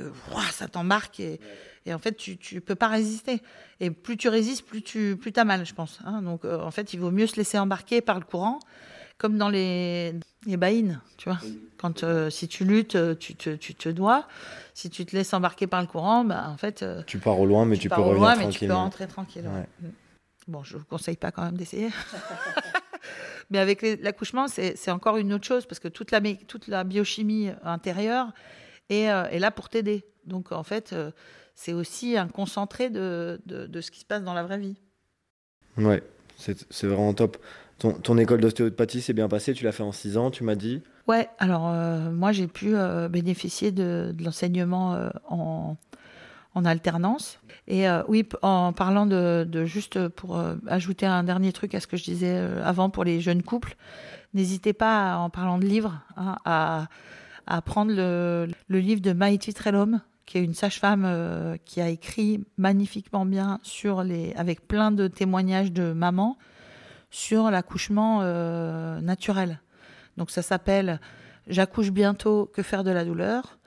ça t'embarque et, et, en fait tu tu peux pas résister. Et plus tu résistes plus tu plus as mal je pense hein. donc euh, en fait il vaut mieux se laisser embarquer par le courant comme dans les les baïnes tu vois. Quand si tu luttes tu te tu te dois. Si tu te laisses embarquer par le courant bah en fait tu pars au loin mais tu, tu peux revenir loin, mais tu peux rentrer tranquille ouais. Mm. bon je vous conseille pas quand même d'essayer Mais avec l'accouchement, c'est encore une autre chose parce que toute la, toute la biochimie intérieure est, euh, est là pour t'aider. Donc en fait, euh, c'est aussi un concentré de, de, de, ce qui se passe dans la vraie vie. Ouais, c'est vraiment top. Ton, ton école d'ostéopathie s'est bien passée, tu l'as fait en 6 ans, tu m'as dit? Ouais, alors euh, moi j'ai pu bénéficier de, de l'enseignement en, en alternance. Et euh, oui, en parlant de, juste pour euh, ajouter un dernier truc à ce que je disais euh, avant pour les jeunes couples, n'hésitez pas, en parlant de livres, hein, à, à prendre le, livre de Maïti Trelom, qui est une sage-femme qui a écrit magnifiquement bien sur les, avec plein de témoignages de mamans sur l'accouchement naturel. Donc ça s'appelle J'accouche bientôt, que faire de la douleur?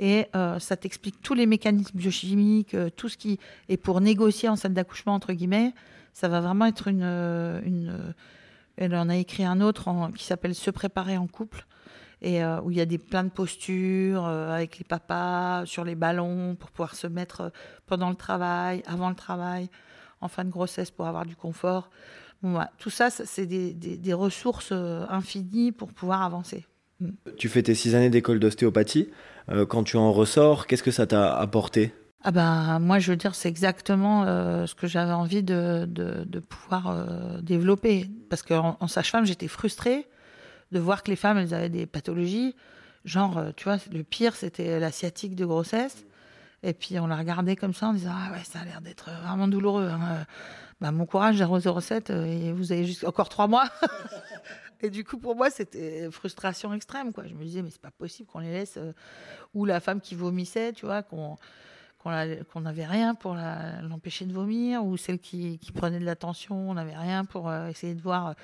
Et euh, ça t'explique tous les mécanismes biochimiques, euh, tout ce qui est pour négocier en salle d'accouchement entre guillemets. Ça va vraiment être une, euh, une Elle en a écrit un autre qui s'appelle Se préparer en couple et où il y a des plein de postures avec les papas sur les ballons pour pouvoir se mettre pendant le travail, avant le travail, en fin de grossesse pour avoir du confort. tout ça, c'est des, ressources infinies pour pouvoir avancer. Mm. Tu fais tes six années d'école d'ostéopathie. quand tu en ressors, qu'est-ce que ça t'a apporté? Ah ben, moi, je veux dire, c'est exactement ce que j'avais envie de, de, de pouvoir développer. Parce qu'en en, sage-femme, j'étais frustrée de voir que les femmes, elles avaient des pathologies. Genre, euh, tu vois, le pire, c'était l'asiatique de grossesse. Et puis, on la regardait comme ça en disant Ah ouais, ça a l'air d'être vraiment douloureux. Hein. Bah, mon courage, 007, euh, et vous avez juste encore trois mois. et du coup, pour moi, c'était frustration extrême. Quoi. Je me disais Mais c'est pas possible qu'on les laisse. Euh, ou la femme qui vomissait, tu vois, qu'on qu'on n'avait rien pour l'empêcher de vomir, ou celle qui, qui prenait de l'attention, on n'avait rien pour essayer de voir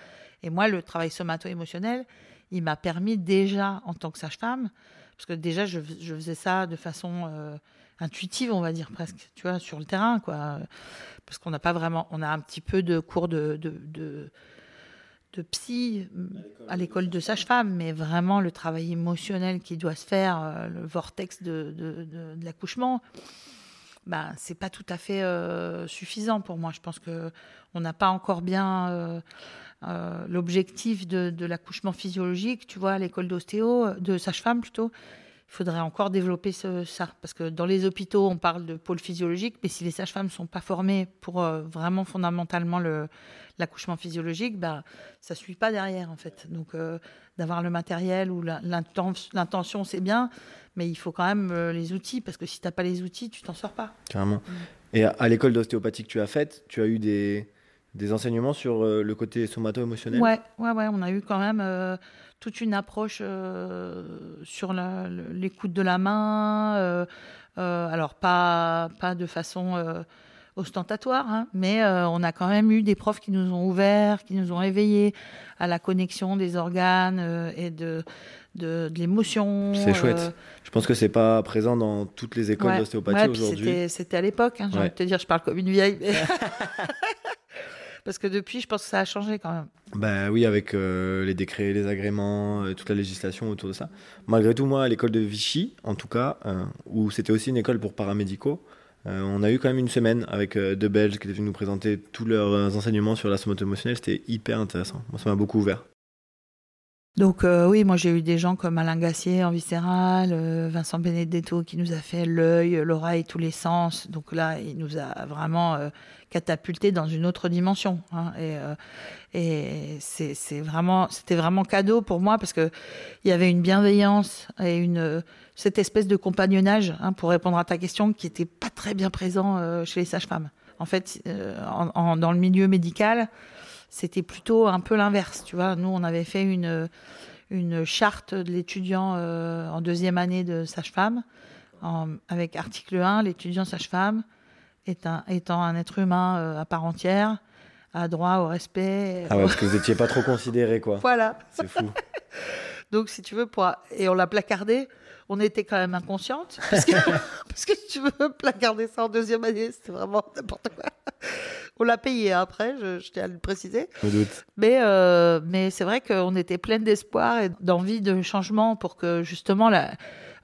et moi, le travail somato-émotionnel, il m'a permis déjà, en tant que sage-femme, parce que déjà, je, faisais ça de façon euh, intuitive, on va dire presque, tu vois, sur le terrain, quoi. Parce qu'on n'a pas vraiment, on a un petit peu de cours de, de, psy à l'école de sage-femme, mais vraiment le travail émotionnel qui doit se faire, euh, le vortex de, de l'accouchement, ben, c'est pas tout à fait euh, suffisant pour moi. Je pense que on n'a pas encore bien euh, l'objectif de, l'accouchement physiologique, tu vois, à l'école d'ostéo, de sage-femme plutôt, il faudrait encore développer ça. Parce que dans les hôpitaux, on parle de pôle physiologique, mais si les sages-femmes ne sont pas formées pour euh, vraiment fondamentalement l'accouchement physiologique, bah, ça ne suit pas derrière, en fait. Donc, euh, d'avoir le matériel ou l'intention, c'est bien, mais il faut quand même les outils, parce que si tu n'as pas les outils, tu t'en sors pas. Carrément. Et à l'école d'ostéopathie que tu as faite, tu as eu des, des enseignements sur euh, le côté somato-émotionnel? Ouais, ouais, ouais, on a eu quand même euh, toute une approche euh, sur l'écoute de la main. alors, pas, pas de façon ostentatoire, hein, mais on a quand même eu des profs qui nous ont ouverts, qui nous ont éveillés à la connexion des organes et de, de, l'émotion. C'est chouette. Je pense que c'est pas présent dans toutes les écoles d'ostéopathie aujourd'hui. C'était à l'époque, hein, j'ai envie de te dire, je parle comme une vieille. Parce que depuis, je pense que ça a changé quand même. Ben oui, avec euh, les décrets, les agréments, euh, toute la législation autour de ça. Malgré tout, moi, à l'école de Vichy, en tout cas, euh, où c'était aussi une école pour paramédicaux, on a eu quand même une semaine avec deux Belges qui étaient venus nous présenter tous leurs enseignements sur la somato émotionnelle. C'était hyper intéressant. Moi, ça m'a beaucoup ouvert. Donc euh, oui, moi j'ai eu des gens comme Alain Gassier en viscéral, euh, Vincent Benedetto qui nous a fait l'œil, l'oreille, tous les sens. Donc là, il nous a vraiment euh, catapulté dans une autre dimension. Hein. et, et c'est vraiment, c'était vraiment cadeau pour moi parce que il y avait une bienveillance et une cette espèce de compagnonnage, hein, pour répondre à ta question, qui était pas très bien présent chez les sages-femmes. En fait, dans le milieu médical c'était plutôt un peu l'inverse. Tu vois, nous, on avait fait une, une charte de l'étudiant euh, en deuxième année de sage-femme, avec article 1, l'étudiant sage-femme étant, étant un être humain euh, à part entière, a droit au respect. Ah ouais, parce que vous n'étiez pas trop considéré, quoi. Voilà. C'est fou. Donc, si tu veux, pour... et on l'a placardé, on était quand même inconsciente. Parce que, parce que si tu veux placarder ça en deuxième année, c'était vraiment n'importe quoi. On l'a payé après, je, je tiens à le préciser. Mais, euh, mais c'est vrai qu'on était pleine d'espoir et d'envie de changement pour que justement, la,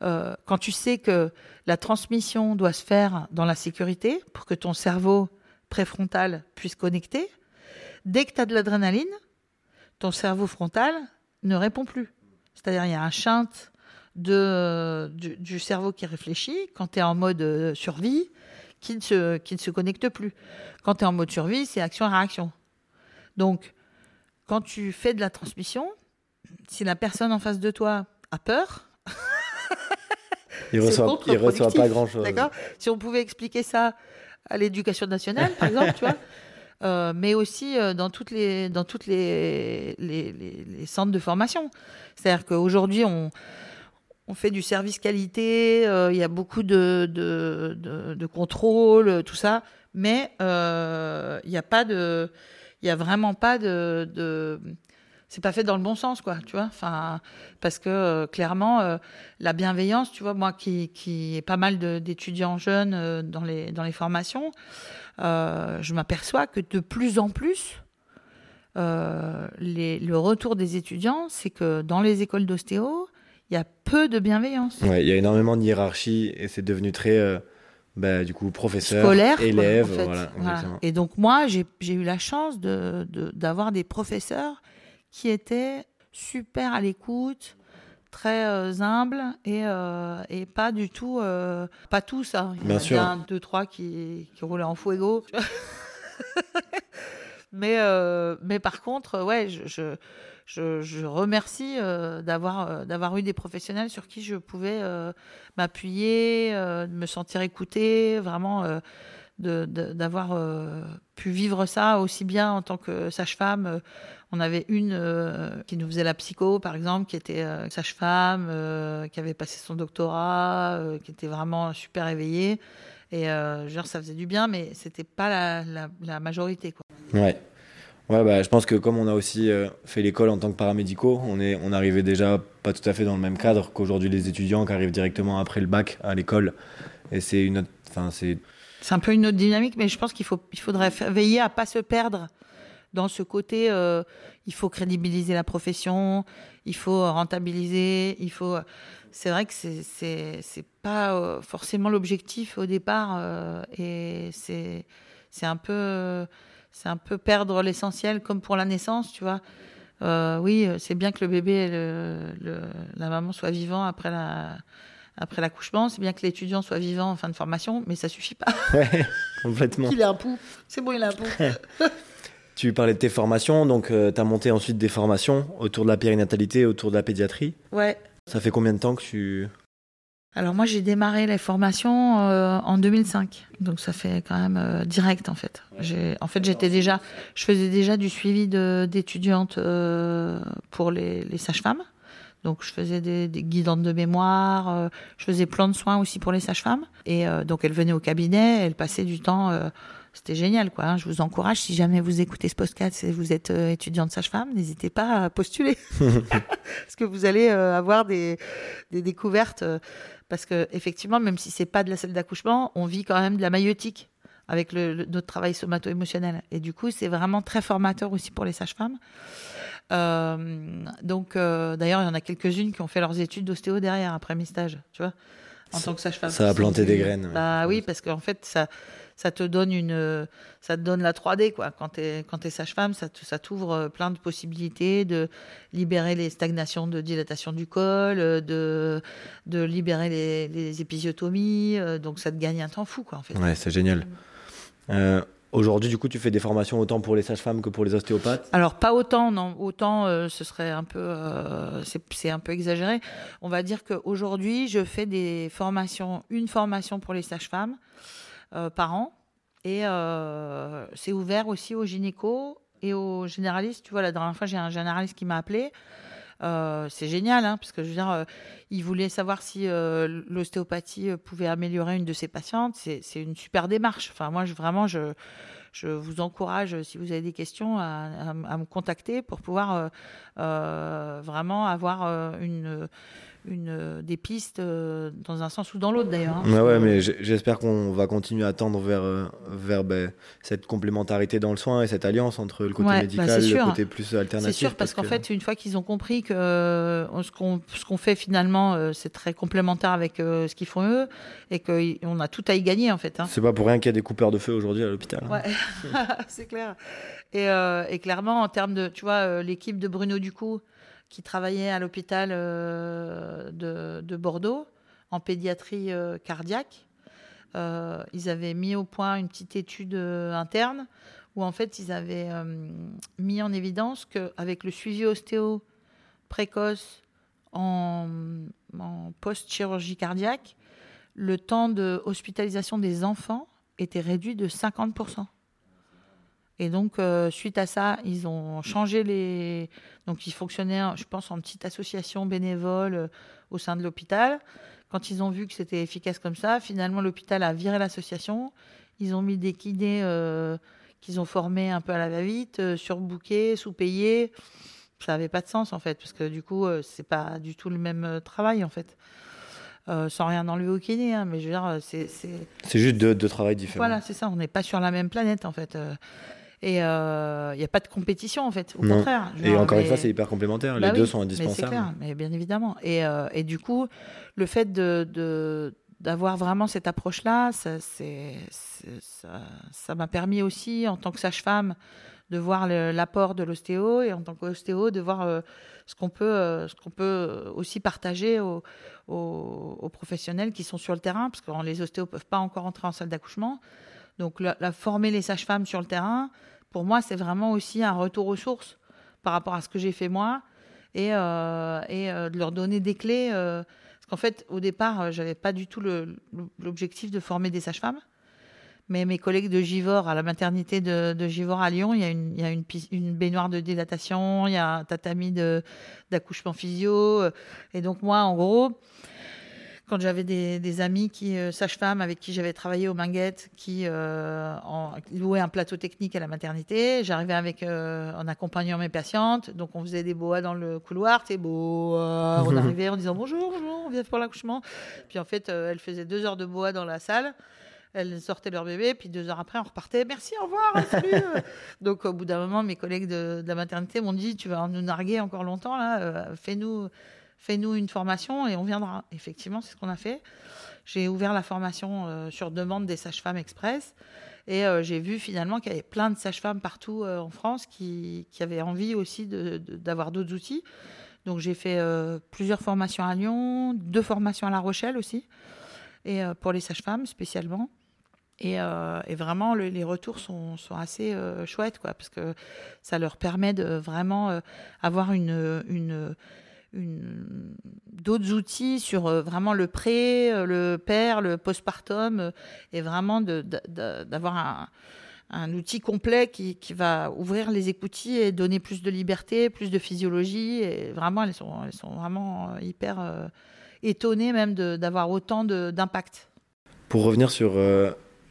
euh, quand tu sais que la transmission doit se faire dans la sécurité, pour que ton cerveau préfrontal puisse connecter, dès que tu as de l'adrénaline, ton cerveau frontal ne répond plus. C'est-à-dire, il y a un chant de, du, du, cerveau qui réfléchit quand tu es en mode euh, survie qui ne se, qui ne se connecte plus. Quand tu es en mode survie, c'est action-réaction. Donc, quand tu fais de la transmission, si la personne en face de toi a peur, il ne reçoit, pas grand-chose. Si on pouvait expliquer ça à l'éducation nationale, par exemple, tu vois, euh, mais aussi euh, dans toutes les, dans toutes les, les, les centres de formation. C'est-à-dire qu'aujourd'hui, on on fait du service qualité, euh, il y a beaucoup de, de, contrôle, tout ça, mais euh, il n'y a pas de, il a vraiment pas de, c'est pas fait dans le bon sens, quoi, tu vois. Enfin, parce que euh, clairement, la bienveillance, tu vois, moi qui, ai pas mal d'étudiants jeunes dans les formations, je m'aperçois que de plus en plus, le retour des étudiants, c'est que dans les écoles d'ostéo, il y a peu de bienveillance. Ouais, il y a énormément de hiérarchie et c'est devenu très, bah, du coup, professeur, Scolaire, élève. voilà, Et donc, moi, j'ai eu la chance d'avoir de, des professeurs qui étaient super à l'écoute, très euh, humbles et, euh, et, pas du tout, euh, pas tous. Hein. Il y en a un, deux, trois qui, qui roulaient en fuego. mais, mais par contre, ouais, je je, remercie euh, d'avoir euh, d'avoir eu des professionnels sur qui je pouvais euh, m'appuyer, me sentir écoutée, vraiment d'avoir pu vivre ça aussi bien en tant que sage-femme. On avait une qui nous faisait la psycho, par exemple, qui était sage-femme, qui avait passé son doctorat, qui était vraiment super éveillée. Et genre, ça faisait du bien, mais c'était pas la, la, la majorité. Quoi. Ouais. Ouais, bah, je pense que comme on a aussi euh, fait l'école en tant que paramédicaux, on, est, on arrivait déjà pas tout à fait dans le même cadre qu'aujourd'hui les étudiants qui arrivent directement après le bac à l'école. Et c'est une autre. Enfin, c'est. C'est un peu une autre dynamique, mais je pense qu'il faut, il faudrait veiller à pas se perdre dans ce côté. Euh, il faut crédibiliser la profession, il faut rentabiliser, il faut. C'est vrai que c'est c'est pas euh, forcément l'objectif au départ, et c'est c'est un peu c'est un peu perdre l'essentiel, comme pour la naissance, tu vois. Euh, oui, c'est bien que le bébé, le, la maman soit vivant après la après l'accouchement, c'est bien que l'étudiant soit vivant en fin de formation, mais ça suffit pas. Ouais, complètement. il a un pouls. C'est bon, il a un pouls. tu parlais de tes formations, donc euh, tu as monté ensuite des formations autour de la périnatalité, autour de la pédiatrie. Ouais. Ça fait combien de temps que tu alors moi j'ai démarré les formations euh, en 2005, donc ça fait quand même euh, direct en fait. en fait j'étais déjà, je faisais déjà du suivi d'étudiantes euh, pour les, les sages-femmes. Donc je faisais des, des, guidantes de mémoire, je faisais plein de soins aussi pour les sages-femmes. Et donc elles venaient au cabinet, elles passaient du temps c'était génial, quoi. Hein. Je vous encourage, si jamais vous écoutez ce podcast et vous êtes euh, étudiante sage-femme, n'hésitez pas à postuler. parce que vous allez euh, avoir des, des découvertes. Euh, parce que, effectivement, même si c'est pas de la salle d'accouchement, on vit quand même de la maïotique avec le, notre travail somato-émotionnel. Et du coup, c'est vraiment très formateur aussi pour les sages-femmes. donc, d'ailleurs, il y en a quelques-unes qui ont fait leurs études d'ostéo derrière, après mes stages, tu vois, en tant que sage-femme. Ça a planté des graines. Bah oui, parce qu'en fait, ça ça te donne une, ça te donne la 3D quoi. Quand t'es quand es sage-femme, ça ça t'ouvre euh, plein de possibilités de libérer les stagnations de dilatation du col, euh, de de libérer les, les épisiotomies. Euh, donc ça te gagne un temps fou quoi en fait. Ouais, c'est génial. Aujourd'hui, du coup, tu fais des formations autant pour les sages-femmes que pour les ostéopathes? Alors, pas autant, non. Autant, ce serait un peu, c'est un peu exagéré. On va dire qu'aujourd'hui, je fais des formations, une formation pour les sages-femmes, par an. Et euh, c'est ouvert aussi aux gynécos et aux généralistes. Tu vois, la dernière fois, j'ai un généraliste qui m'a appelé. Euh, c'est génial, hein, parce que je veux dire, il voulait savoir si l'ostéopathie pouvait améliorer une de ses patientes. C'est une super démarche. Enfin, moi, vraiment, je, je vous encourage, si vous avez des questions, à, me contacter pour pouvoir vraiment avoir une une, euh, des pistes euh, dans un sens ou dans l'autre d'ailleurs. Hein. Ouais, ouais, mais j'espère qu'on va continuer à tendre vers, euh, vers ben, cette complémentarité dans le soin et cette alliance entre le côté bah, médical et le côté plus alternatif. C'est sûr, parce, qu'en fait, une fois qu'ils ont compris que ce qu'on ce qu'on fait finalement, c'est très complémentaire avec ce qu'ils font eux et qu'on a tout à y gagner en fait. Hein. C'est pas pour rien qu'il y a des coupeurs de feu aujourd'hui à l'hôpital. Hein. Ouais, c'est clair. Et, et, clairement, en termes de, tu vois, l'équipe de Bruno Ducou, qui travaillait à l'hôpital euh, de, Bordeaux en pédiatrie euh, cardiaque. Euh, ils avaient mis au point une petite étude interne où en fait ils avaient mis en évidence qu'avec le suivi ostéo précoce en, en post-chirurgie cardiaque, le temps de hospitalisation des enfants était réduit de 50%. Et donc, euh, suite à ça, ils ont changé les. Donc, ils fonctionnaient, je pense, en petite association bénévole euh, au sein de l'hôpital. Quand ils ont vu que c'était efficace comme ça, finalement, l'hôpital a viré l'association. Ils ont mis des kinés euh, qu'ils ont formés un peu à la va-vite, surbookés, sous-payés. Ça n'avait pas de sens, en fait, parce que du coup, c'est pas du tout le même travail, en fait. sans rien enlever au kiné, hein, mais je veux dire, c'est. C'est juste deux, travail différents. Voilà, c'est ça, on n'est pas sur la même planète, en fait. Et il euh, n'y a pas de compétition, en fait. Au Non. contraire. Et encore une fois, c'est hyper complémentaire. Bah Les deux sont Mais indispensables. clair, mais bien évidemment. Et, euh, et du coup, le fait de, d'avoir vraiment cette approche-là, ça, c'est, m'a permis aussi, en tant que sage-femme, de voir l'apport de l'ostéo et en tant qu'ostéo, de voir euh, ce qu'on peut, euh, ce qu'on peut aussi partager aux, aux- aux professionnels qui sont sur le terrain, parce que les ostéos peuvent pas encore entrer en salle d'accouchement. Donc, la, former les sages-femmes sur le terrain, pour moi, c'est vraiment aussi un retour aux sources par rapport à ce que j'ai fait moi et, euh, euh, de leur donner des clés. euh, parce qu'en fait, au départ, j'avais pas du tout l'objectif de former des sages-femmes. Mais mes collègues de Givor, à la maternité de, de Givor à Lyon, il y a, une, une, baignoire de dilatation, il y a un tatami d'accouchement physio. Et donc, moi, en gros, quand j'avais des, des amis qui euh, sages-femmes avec qui j'avais travaillé au Minguette, qui euh, en, louaient un plateau technique à la maternité, j'arrivais avec euh, en accompagnant mes patientes, donc on faisait des boas dans le couloir, c'est boa, on arrivait en disant bonjour, bonjour, on vient pour l'accouchement, puis en fait euh, elles faisaient deux heures de boa dans la salle. Elles sortaient leur bébé, puis deux heures après, on repartait. Merci, au revoir, salut. Donc, au bout d'un moment, mes collègues de, de la maternité m'ont dit Tu vas nous narguer encore longtemps, là. Fais-nous fais-nous une formation et on viendra. Effectivement, c'est ce qu'on a fait. J'ai ouvert la formation euh, sur demande des sages-femmes express. Et euh, j'ai vu finalement qu'il y avait plein de sages-femmes partout euh, en France qui, qui avaient envie aussi d'avoir d'autres outils. Donc j'ai fait plusieurs formations à Lyon, deux formations à La Rochelle aussi, et pour les sages-femmes spécialement. Et, vraiment, le- les retours sont, sont assez chouettes, quoi, parce que ça leur permet de vraiment avoir une, une, d'autres outils sur euh, vraiment le pré, euh, le père, le postpartum, euh, et vraiment de- d'avoir un, un outil complet qui, qui va ouvrir les écoutilles et donner plus de liberté, plus de physiologie. Et vraiment, elles sont, elles sont vraiment hyper étonnées même d'avoir autant d'impact. Pour revenir sur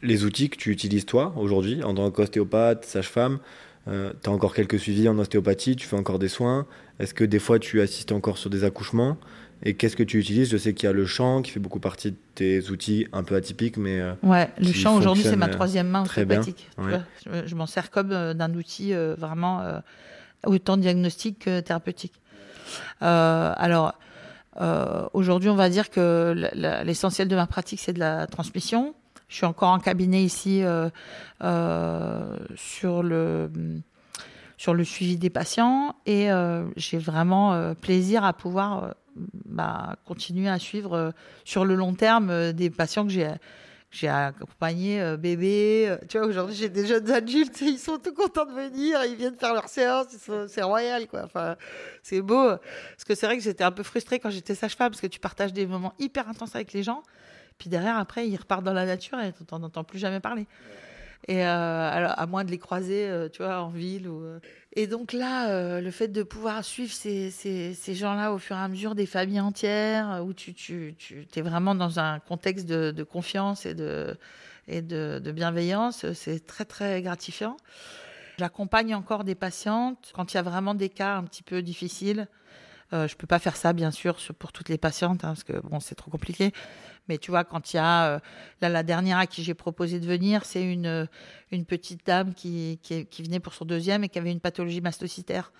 les outils que tu utilises toi aujourd'hui en tant qu'ostéopathe, sage-femme, tu as encore quelques suivis en ostéopathie, tu fais encore des soins. Est-ce que des fois tu assistes encore sur des accouchements? Et qu'est-ce que tu utilises? Je sais qu'il y a le chant qui fait beaucoup partie de tes outils un peu atypiques, mais euh, Ouais, le chant aujourd'hui, c'est ma euh, troisième main bien, ostéopathique. tu ouais. vois. Je, je m'en sers comme euh, d'un outil euh, vraiment euh, autant diagnostique que thérapeutique. Euh, alors, euh, aujourd'hui, on va dire que l'essentiel de ma pratique, c'est de la transmission. Je suis encore en cabinet ici euh, euh, sur le sur le suivi des patients et euh, j'ai vraiment plaisir à pouvoir bah, continuer à suivre sur le long terme des patients que j'ai j'ai accompagné bébé. Tu vois, aujourd'hui, j'ai des jeunes adultes, ils sont tout contents de venir, ils viennent faire leur séance, c'est royal, quoi. Enfin, c'est beau. Parce que c'est vrai que j'étais un peu frustrée quand j'étais sage-femme, parce que tu partages des moments hyper intenses avec les gens, puis derrière, après, ils repartent dans la nature et tu n'en entends plus jamais parler. Et euh, alors, à moins de les croiser, euh, tu vois, en ville. Euh. Et donc là, le fait de pouvoir suivre ces, ces, gens-là au fur et à mesure, des familles entières, où tu, tu, tu es vraiment dans un contexte de, confiance et de, et de, bienveillance, c'est très, très gratifiant. J'accompagne encore des patientes quand il y a vraiment des cas un petit peu difficiles. Euh, je peux pas faire ça, bien sûr, pour toutes les patientes, hein, parce que bon, c'est trop compliqué. Mais tu vois, quand il y a euh, là la dernière à qui j'ai proposé de venir, c'est une euh, petite dame qui, venait pour son deuxième et qui avait une pathologie mastocytaire.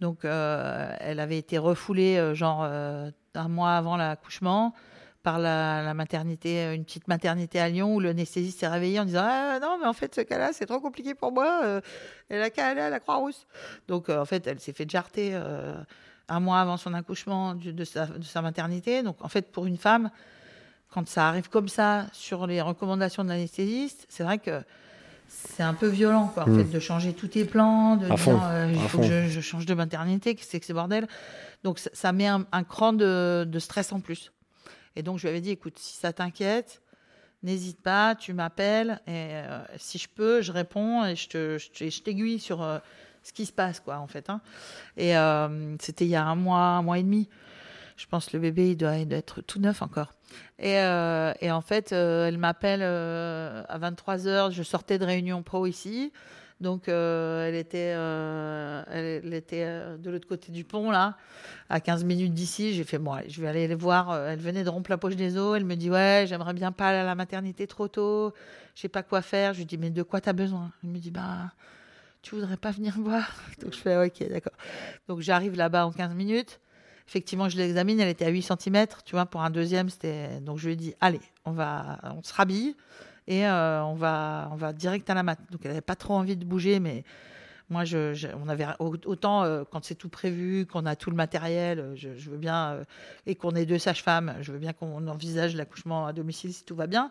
Donc, euh, elle avait été refoulée genre un mois avant l'accouchement par la, maternité, une petite maternité à Lyon où l'anesthésiste s'est réveillé en disant ah non mais en fait ce cas-là c'est trop compliqué pour moi, elle a qu'à aller à la Croix-Rousse. Donc en fait elle s'est fait jarter un mois avant son accouchement de, sa, de sa maternité. Donc en fait pour une femme quand ça arrive comme ça sur les recommandations de l'anesthésiste, c'est vrai que c'est un peu violent, quoi, en Mm. fait, de changer tous tes plans, de dire euh, il faut que je, je change de maternité, que c'est que ce bordel. Donc ça, ça met un, un cran de, de stress en plus. Et donc je lui avais dit, écoute, si ça t'inquiète, n'hésite pas, tu m'appelles, et euh, si je peux, je réponds et je te- je t'aiguille sur euh, ce qui se passe, quoi, en fait. hein. Et euh, c'était il y a un mois, un mois et demi. Je pense que le bébé, il doit, être tout neuf encore. Et, euh, en fait, euh, elle m'appelle à 23h. Je sortais de réunion pro ici. Donc, elle était, elle, était de l'autre côté du pont, là, à 15 minutes d'ici. J'ai fait, bon, je vais aller les voir. Elle venait de rompre la poche des os. Elle me dit, ouais, j'aimerais bien pas aller à la maternité trop tôt. Je sais pas quoi faire. Je lui dis, mais de quoi tu as besoin? Elle me dit, bah, tu voudrais pas venir me voir Donc je fais ok, d'accord. Donc j'arrive là-bas en 15 minutes. Effectivement, je l'examine, elle était à 8 cm, tu vois, pour un deuxième, c'était. Donc je lui ai dit, allez, on va, on se rhabille et euh, on va, on va direct à la mat. Donc elle n'avait pas trop envie de bouger, mais moi, on avait autant euh, quand c'est tout prévu, qu'on a tout le matériel, euh, je, veux bien, euh, et qu'on est deux sages-femmes, je veux bien qu'on envisage l'accouchement à domicile si tout va bien.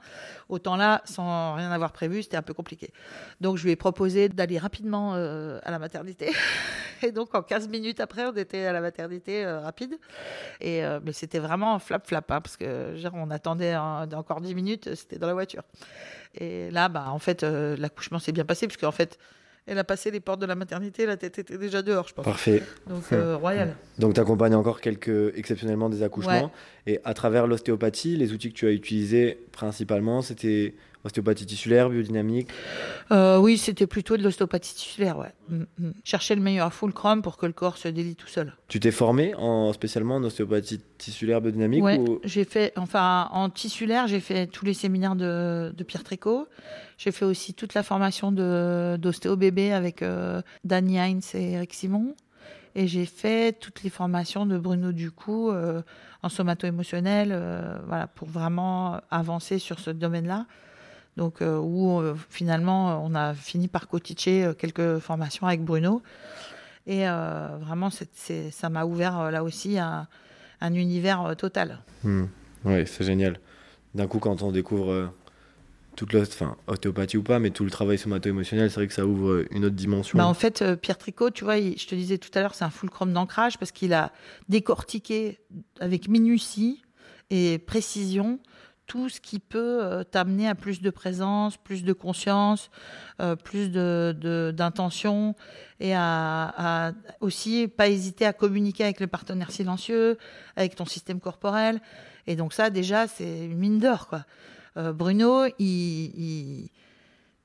Autant là, sans rien avoir prévu, c'était un peu compliqué. Donc, je lui ai proposé d'aller rapidement à la maternité. et donc, en 15 minutes après, on était à la maternité rapide. Et, mais c'était vraiment flap-flap, hein, parce que on attendait encore 10 minutes, c'était dans la voiture. Et là, bah, en fait, l'accouchement s'est bien passé, puisque en fait, elle a passé les portes de la maternité, la tête était déjà dehors, je pense. Parfait. Donc, euh, royal. Donc, tu accompagnes encore quelques, exceptionnellement, des accouchements. Et à travers l'ostéopathie, les outils que tu as utilisés principalement, c'était Ostéopathie tissulaire, biodynamique euh, Oui, c'était plutôt de l'ostéopathie tissulaire, ouais. Mm, mm. Chercher le meilleur fulcrum pour que le corps se délie tout seul. Tu t'es formé en, spécialement en ostéopathie tissulaire, biodynamique Oui, j'ai fait, enfin, en tissulaire, j'ai fait tous les séminaires de, Pierre Tricot. J'ai fait aussi toute la formation d'ostéo-bébé avec euh, Danny Heinz et Eric Simon. Et j'ai fait toutes les formations de Bruno Ducou euh, en somato-émotionnel, euh, voilà, pour vraiment avancer sur ce domaine-là donc euh, où euh, finalement on a fini par coticher euh, quelques formations avec Bruno. Et vraiment, ça m'a ouvert là aussi un, univers total. Hmm. Oui, c'est génial. D'un coup, quand on découvre toute enfin, ostéopathie ou pas, mais tout le travail somato-émotionnel, c'est vrai que ça ouvre une autre dimension. Bah en fait, Pierre Tricot, tu vois, je te disais tout à l'heure, c'est un fulcrum d'ancrage parce qu'il a décortiqué avec minutie et précision tout ce qui peut euh, t'amener à plus de présence, plus de conscience, euh, plus de, d'intention et à, aussi pas hésiter à communiquer avec le partenaire silencieux, avec ton système corporel. Et donc ça, déjà, c'est une mine d'or, quoi. Euh, Bruno, il,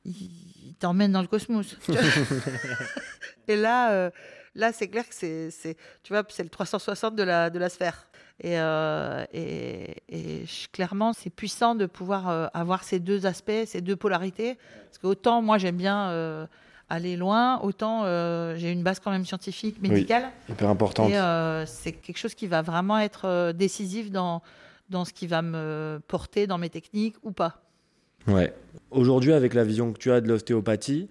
il, t'emmène dans le cosmos. et là, là, c'est clair que c'est, c'est, tu vois, c'est le 360 de la, de la sphère. Euh, et, et, clairement, c'est puissant de pouvoir euh, avoir ces deux aspects, ces deux polarités. Parce que autant moi j'aime bien euh, aller loin, autant j'ai une base quand même scientifique, médicale. Oui, hyper importante. Et c'est quelque chose qui va vraiment être décisif dans, dans ce qui va me porter dans mes techniques ou pas. Ouais. Aujourd'hui, avec la vision que tu as de l'ostéopathie,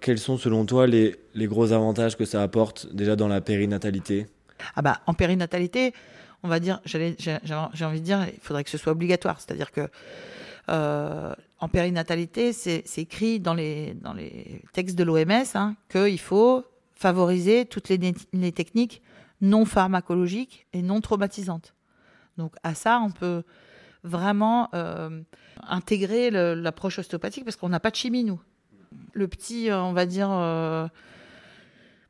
quels sont selon toi les, les gros avantages que ça apporte déjà dans la périnatalité? Ah bah, En périnatalité, on va dire, j'ai envie de dire, il faudrait que ce soit obligatoire. C'est-à-dire que euh, en périnatalité, c'est écrit dans les, dans les textes de l'OMS hein, qu'il faut favoriser toutes les, techniques non pharmacologiques et non traumatisantes. Donc à ça, on peut vraiment euh, intégrer l'approche ostéopathique parce qu'on n'a pas de chimie, nous. Le petit, on va dire, euh,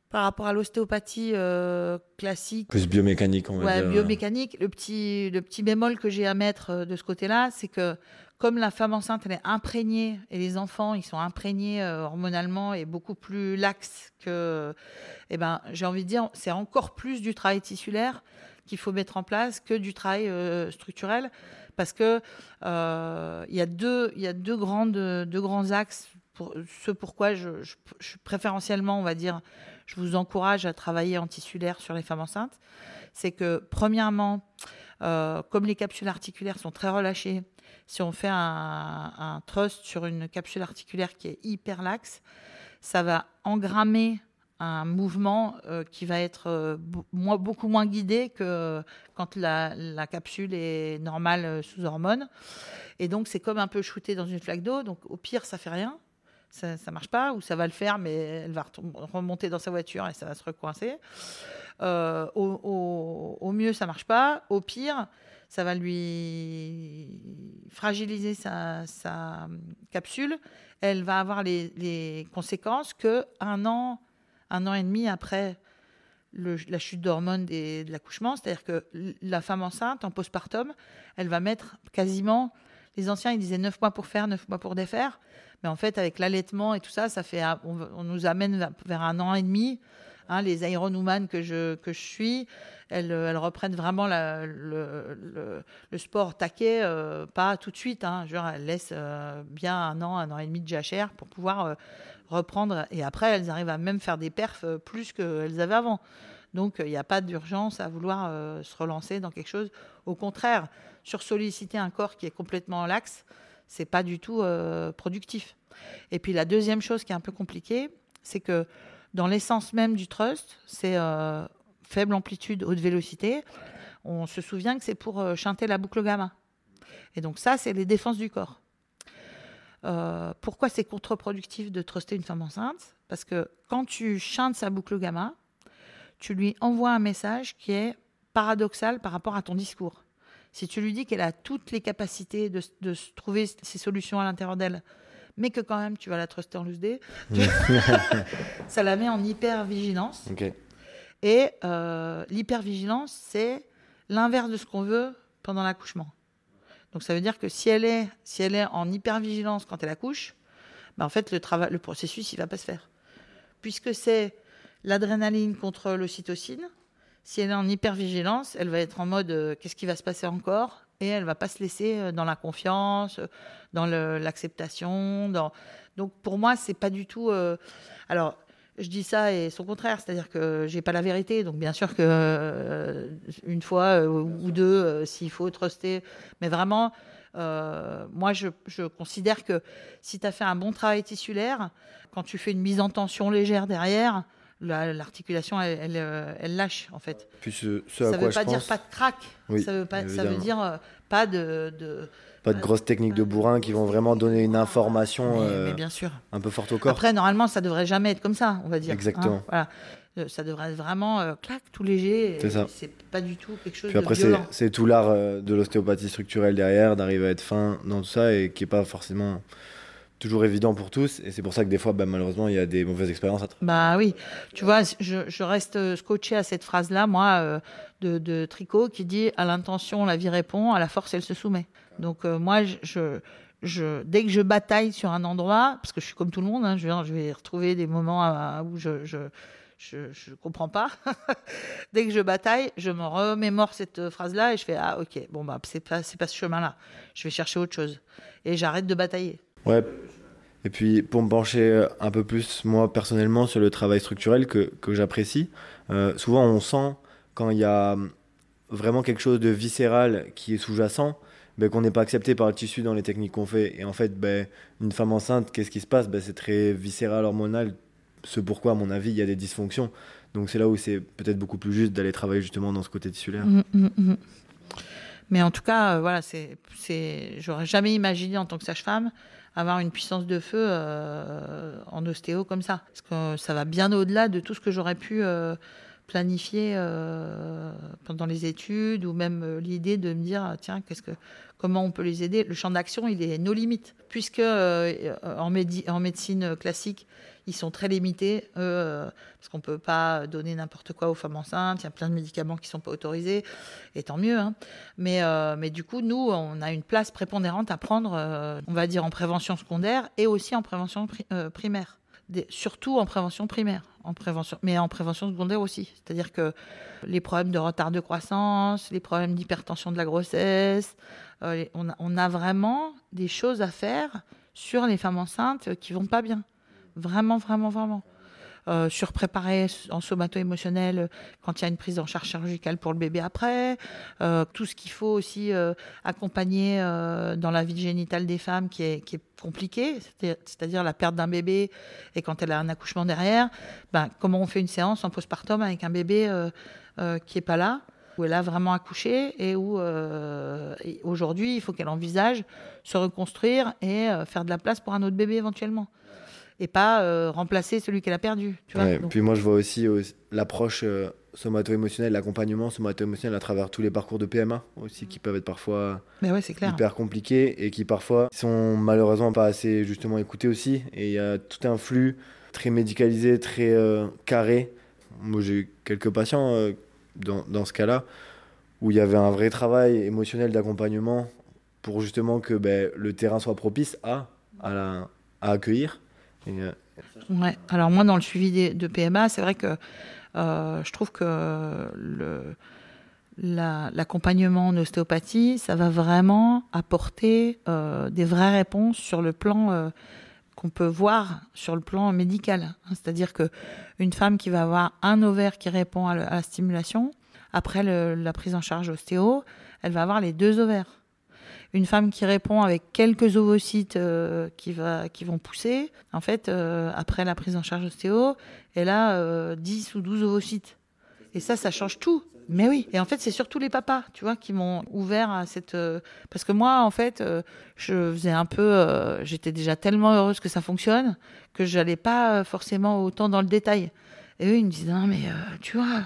par rapport à l'ostéopathie euh, classique. Plus biomécanique, on va ouais, biomécanique. Le petit, le petit bémol que j'ai à mettre euh, de ce côté-là, c'est que comme la femme enceinte, elle est imprégnée, et les enfants, ils sont imprégnés euh, hormonalement et beaucoup plus laxes que. Eh ben, j'ai envie de dire, c'est encore plus du travail tissulaire qu'il faut mettre en place que du travail structurel, parce que il y a deux, il y a deux grandes, deux grands axes pour ce pourquoi je, je, je préférentiellement, on va dire, je vous encourage à travailler en tissulaire sur les femmes enceintes, c'est que premièrement, euh, comme les capsules articulaires sont très relâchées, si on fait un, un, trust sur une capsule articulaire qui est hyper laxe, ça va engrammer un mouvement euh, qui va être euh, beaucoup moins guidé que quand la, capsule est normale sous hormones. Et donc, c'est comme un peu shooté dans une flaque d'eau. Donc, au pire, ça fait rien ça ne marche pas, ou ça va le faire, mais elle va remonter dans sa voiture et ça va se recoincer. Euh, au, mieux, ça marche pas. Au pire, ça va lui fragiliser sa, capsule. Elle va avoir les, conséquences que un an, un an et demi après la chute d'hormones de l'accouchement, c'est-à-dire que la femme enceinte en postpartum, elle va mettre quasiment les anciens, ils disaient 9 mois pour faire, 9 mois pour défaire. Mais en fait, avec l'allaitement et tout ça, ça fait, on, nous amène vers un an et demi Hein, les Iron Woman que je, suis, elles, elles reprennent vraiment le, sport taquet, euh, pas tout de suite. Hein, genre, elles laissent euh, bien un an, un an et demi de jachère pour pouvoir euh, reprendre. Et après, elles arrivent à même faire des perfs euh, plus qu'elles avaient avant. Donc, il n'y a pas d'urgence à vouloir euh, se relancer dans quelque chose. Au contraire, sur solliciter un corps qui est complètement lax, c'est pas du tout euh, productif. Et puis la deuxième chose qui est un peu compliquée, c'est que dans l'essence même du trust, c'est euh, faible amplitude, haute vélocité. On se souvient que c'est pour euh, chanter la boucle gamma. Et donc ça, c'est les défenses du corps. Euh, pourquoi c'est contre-productif de truster une femme enceinte? Parce que quand tu chantes sa boucle gamma, tu lui envoies un message qui est paradoxal par rapport à ton discours. Si tu lui dis qu'elle a toutes les capacités de, de trouver ses solutions à l'intérieur d'elle, mais que quand même tu vas la truster en loose day, ça la met en hyper-vigilance. Et euh, l'hypervigilance, c'est l'inverse de ce qu'on veut pendant l'accouchement. Donc ça veut dire que si elle est, si elle est en hypervigilance quand elle accouche, ben en fait le, travail, le processus il va pas se faire. Puisque c'est l'adrénaline contre l'ocytocine, si elle est en hypervigilance, elle va être en mode euh, qu'est-ce qui va se passer encore? Et elle va pas se laisser euh, dans la confiance, euh, dans l'acceptation. Donc pour moi, c'est pas du tout. Alors je dis ça et son contraire, c'est-à-dire que j'ai pas la vérité. Donc bien sûr que une fois ou deux, s'il faut truster, mais vraiment. moi, je, je considère que si tu as fait un bon travail tissulaire, quand tu fais une mise en tension légère derrière, l'articulation, elle, elle, euh, elle lâche, en fait Puis ce, ce à ça quoi veut pas dire pense, pas de crack. Oui, ça veut pas. Ça veut dire euh, pas de. de- pas de grosses techniques de bourrin qui vont vraiment donner une information mais, euh, mais bien sûr. un peu forte au corps. Après, normalement, ça devrait jamais être comme ça, on va dire. hein. Exactement. voilà. Ça devrait être vraiment euh, clac, tout léger. C'est ça. C'est pas du tout quelque chose Puis après, de c'est tout l'art euh, de l'ostéopathie structurelle derrière, d'arriver à être fin dans tout ça et qui est pas forcément toujours évident pour tous. Et c'est pour ça que des fois, bah, malheureusement, il y a des mauvaises expériences. à Bah oui, tu vois, je, reste euh, scotché à cette phrase-là, moi, euh, de, de Tricot, qui dit à l'intention, la vie répond, à la force, elle se soumet. Donc euh, moi, dès que je bataille sur un endroit, parce que je suis comme tout le monde, hein, je, vais, je vais retrouver des moments où je je, je, comprends pas. dès que je bataille, je me remémore cette phrase-là et je fais ah ok, bon bah c'est pas c'est pas ce chemin-là. Je vais chercher autre chose et j'arrête de batailler. Ouais. Et puis, pour me pencher un peu plus, moi, personnellement, sur le travail structurel que, que j'apprécie, euh, souvent, on sent quand il y a vraiment quelque chose de viscéral qui est sous-jacent, ben, qu'on n'est pas accepté par le tissu dans les techniques qu'on fait. Et en fait, ben, une femme enceinte, qu'est-ce qui se passe? Ben, C'est très viscéral, hormonal, ce pourquoi, à mon avis, il y a des dysfonctions. Donc c'est là où c'est peut-être beaucoup plus juste d'aller travailler justement dans ce côté tissulaire. Mm, mm, mm. Mais en tout cas, euh, voilà, c'est, j'aurais jamais imaginé en tant que sage-femme avoir une puissance de feu euh, en ostéo comme ça, parce que ça va bien au-delà de tout ce que j'aurais pu euh, planifier euh, pendant les études ou même l'idée de me dire tiens qu'est-ce que comment on peut les aider? Le champ d'action il est nos limites, puisque en, en médecine classique ils sont très limités, euh, parce qu'on peut pas donner n'importe quoi aux femmes enceintes. Il y a plein de médicaments qui sont pas autorisés, et tant mieux. hein. Mais, euh, mais du coup, nous, on a une place prépondérante à prendre, euh, on va dire, en prévention secondaire et aussi en prévention pri- primaire. Surtout en prévention primaire, en prévention, mais en prévention secondaire aussi. C'est-à-dire que les problèmes de retard de croissance, les problèmes d'hypertension de la grossesse, on, a, on a vraiment des choses à faire sur les femmes enceintes qui vont pas bien. Vraiment, vraiment, vraiment. Euh, surpréparer en somato-émotionnel euh, quand il y a une prise en charge chirurgicale pour le bébé après. Euh, tout ce qu'il faut aussi euh, accompagner dans la vie génitale des femmes qui est, qui est compliqué, c'est- c'est-à-dire la perte d'un bébé et quand elle a un accouchement derrière, ben, comment on fait une séance en postpartum avec un bébé qui est pas là où elle a vraiment accouché et où aujourd'hui il faut qu'elle envisage se reconstruire et faire de la place pour un autre bébé éventuellement et pas euh, remplacer celui qu'elle a perdu. Tu vois Ouais, Donc, Puis moi, je vois aussi euh, l'approche euh, somato-émotionnelle, l'accompagnement somato-émotionnel à travers tous les parcours de PMA aussi, qui peuvent être parfois mais ouais, c'est clair. hyper compliqués et qui parfois sont malheureusement pas assez justement écoutés aussi. Et il y a tout un flux très médicalisé, très carré. Moi, j'ai eu quelques patients dans, dans ce cas-là où il y avait un vrai travail émotionnel d'accompagnement pour justement que ben, le terrain soit propice à, à, la- à accueillir. Euh, Ouais. Alors moi, dans le suivi de PMA, c'est vrai que euh, je trouve que l'accompagnement en ostéopathie, ça va vraiment apporter euh, des vraies réponses sur le plan qu'on peut voir sur le plan médical. hein. C'est-à-dire que une femme qui va avoir un ovaire qui répond à, la stimulation, après la prise en charge ostéo, elle va avoir les deux ovaires. Une femme qui répond avec quelques ovocytes euh, qui, vont pousser, en fait, euh, après la prise en charge ostéo, elle a euh, 10 ou 12 ovocytes. Et ça, ça change tout. Mais oui. Et en fait, c'est surtout les papas, tu vois, qui m'ont ouvert à cette. euh, Parce que moi, en fait, je faisais un peu. J'étais déjà tellement heureuse que ça fonctionne que j'allais pas forcément autant dans le détail. Et eux, ils me disaient non, mais tu vois,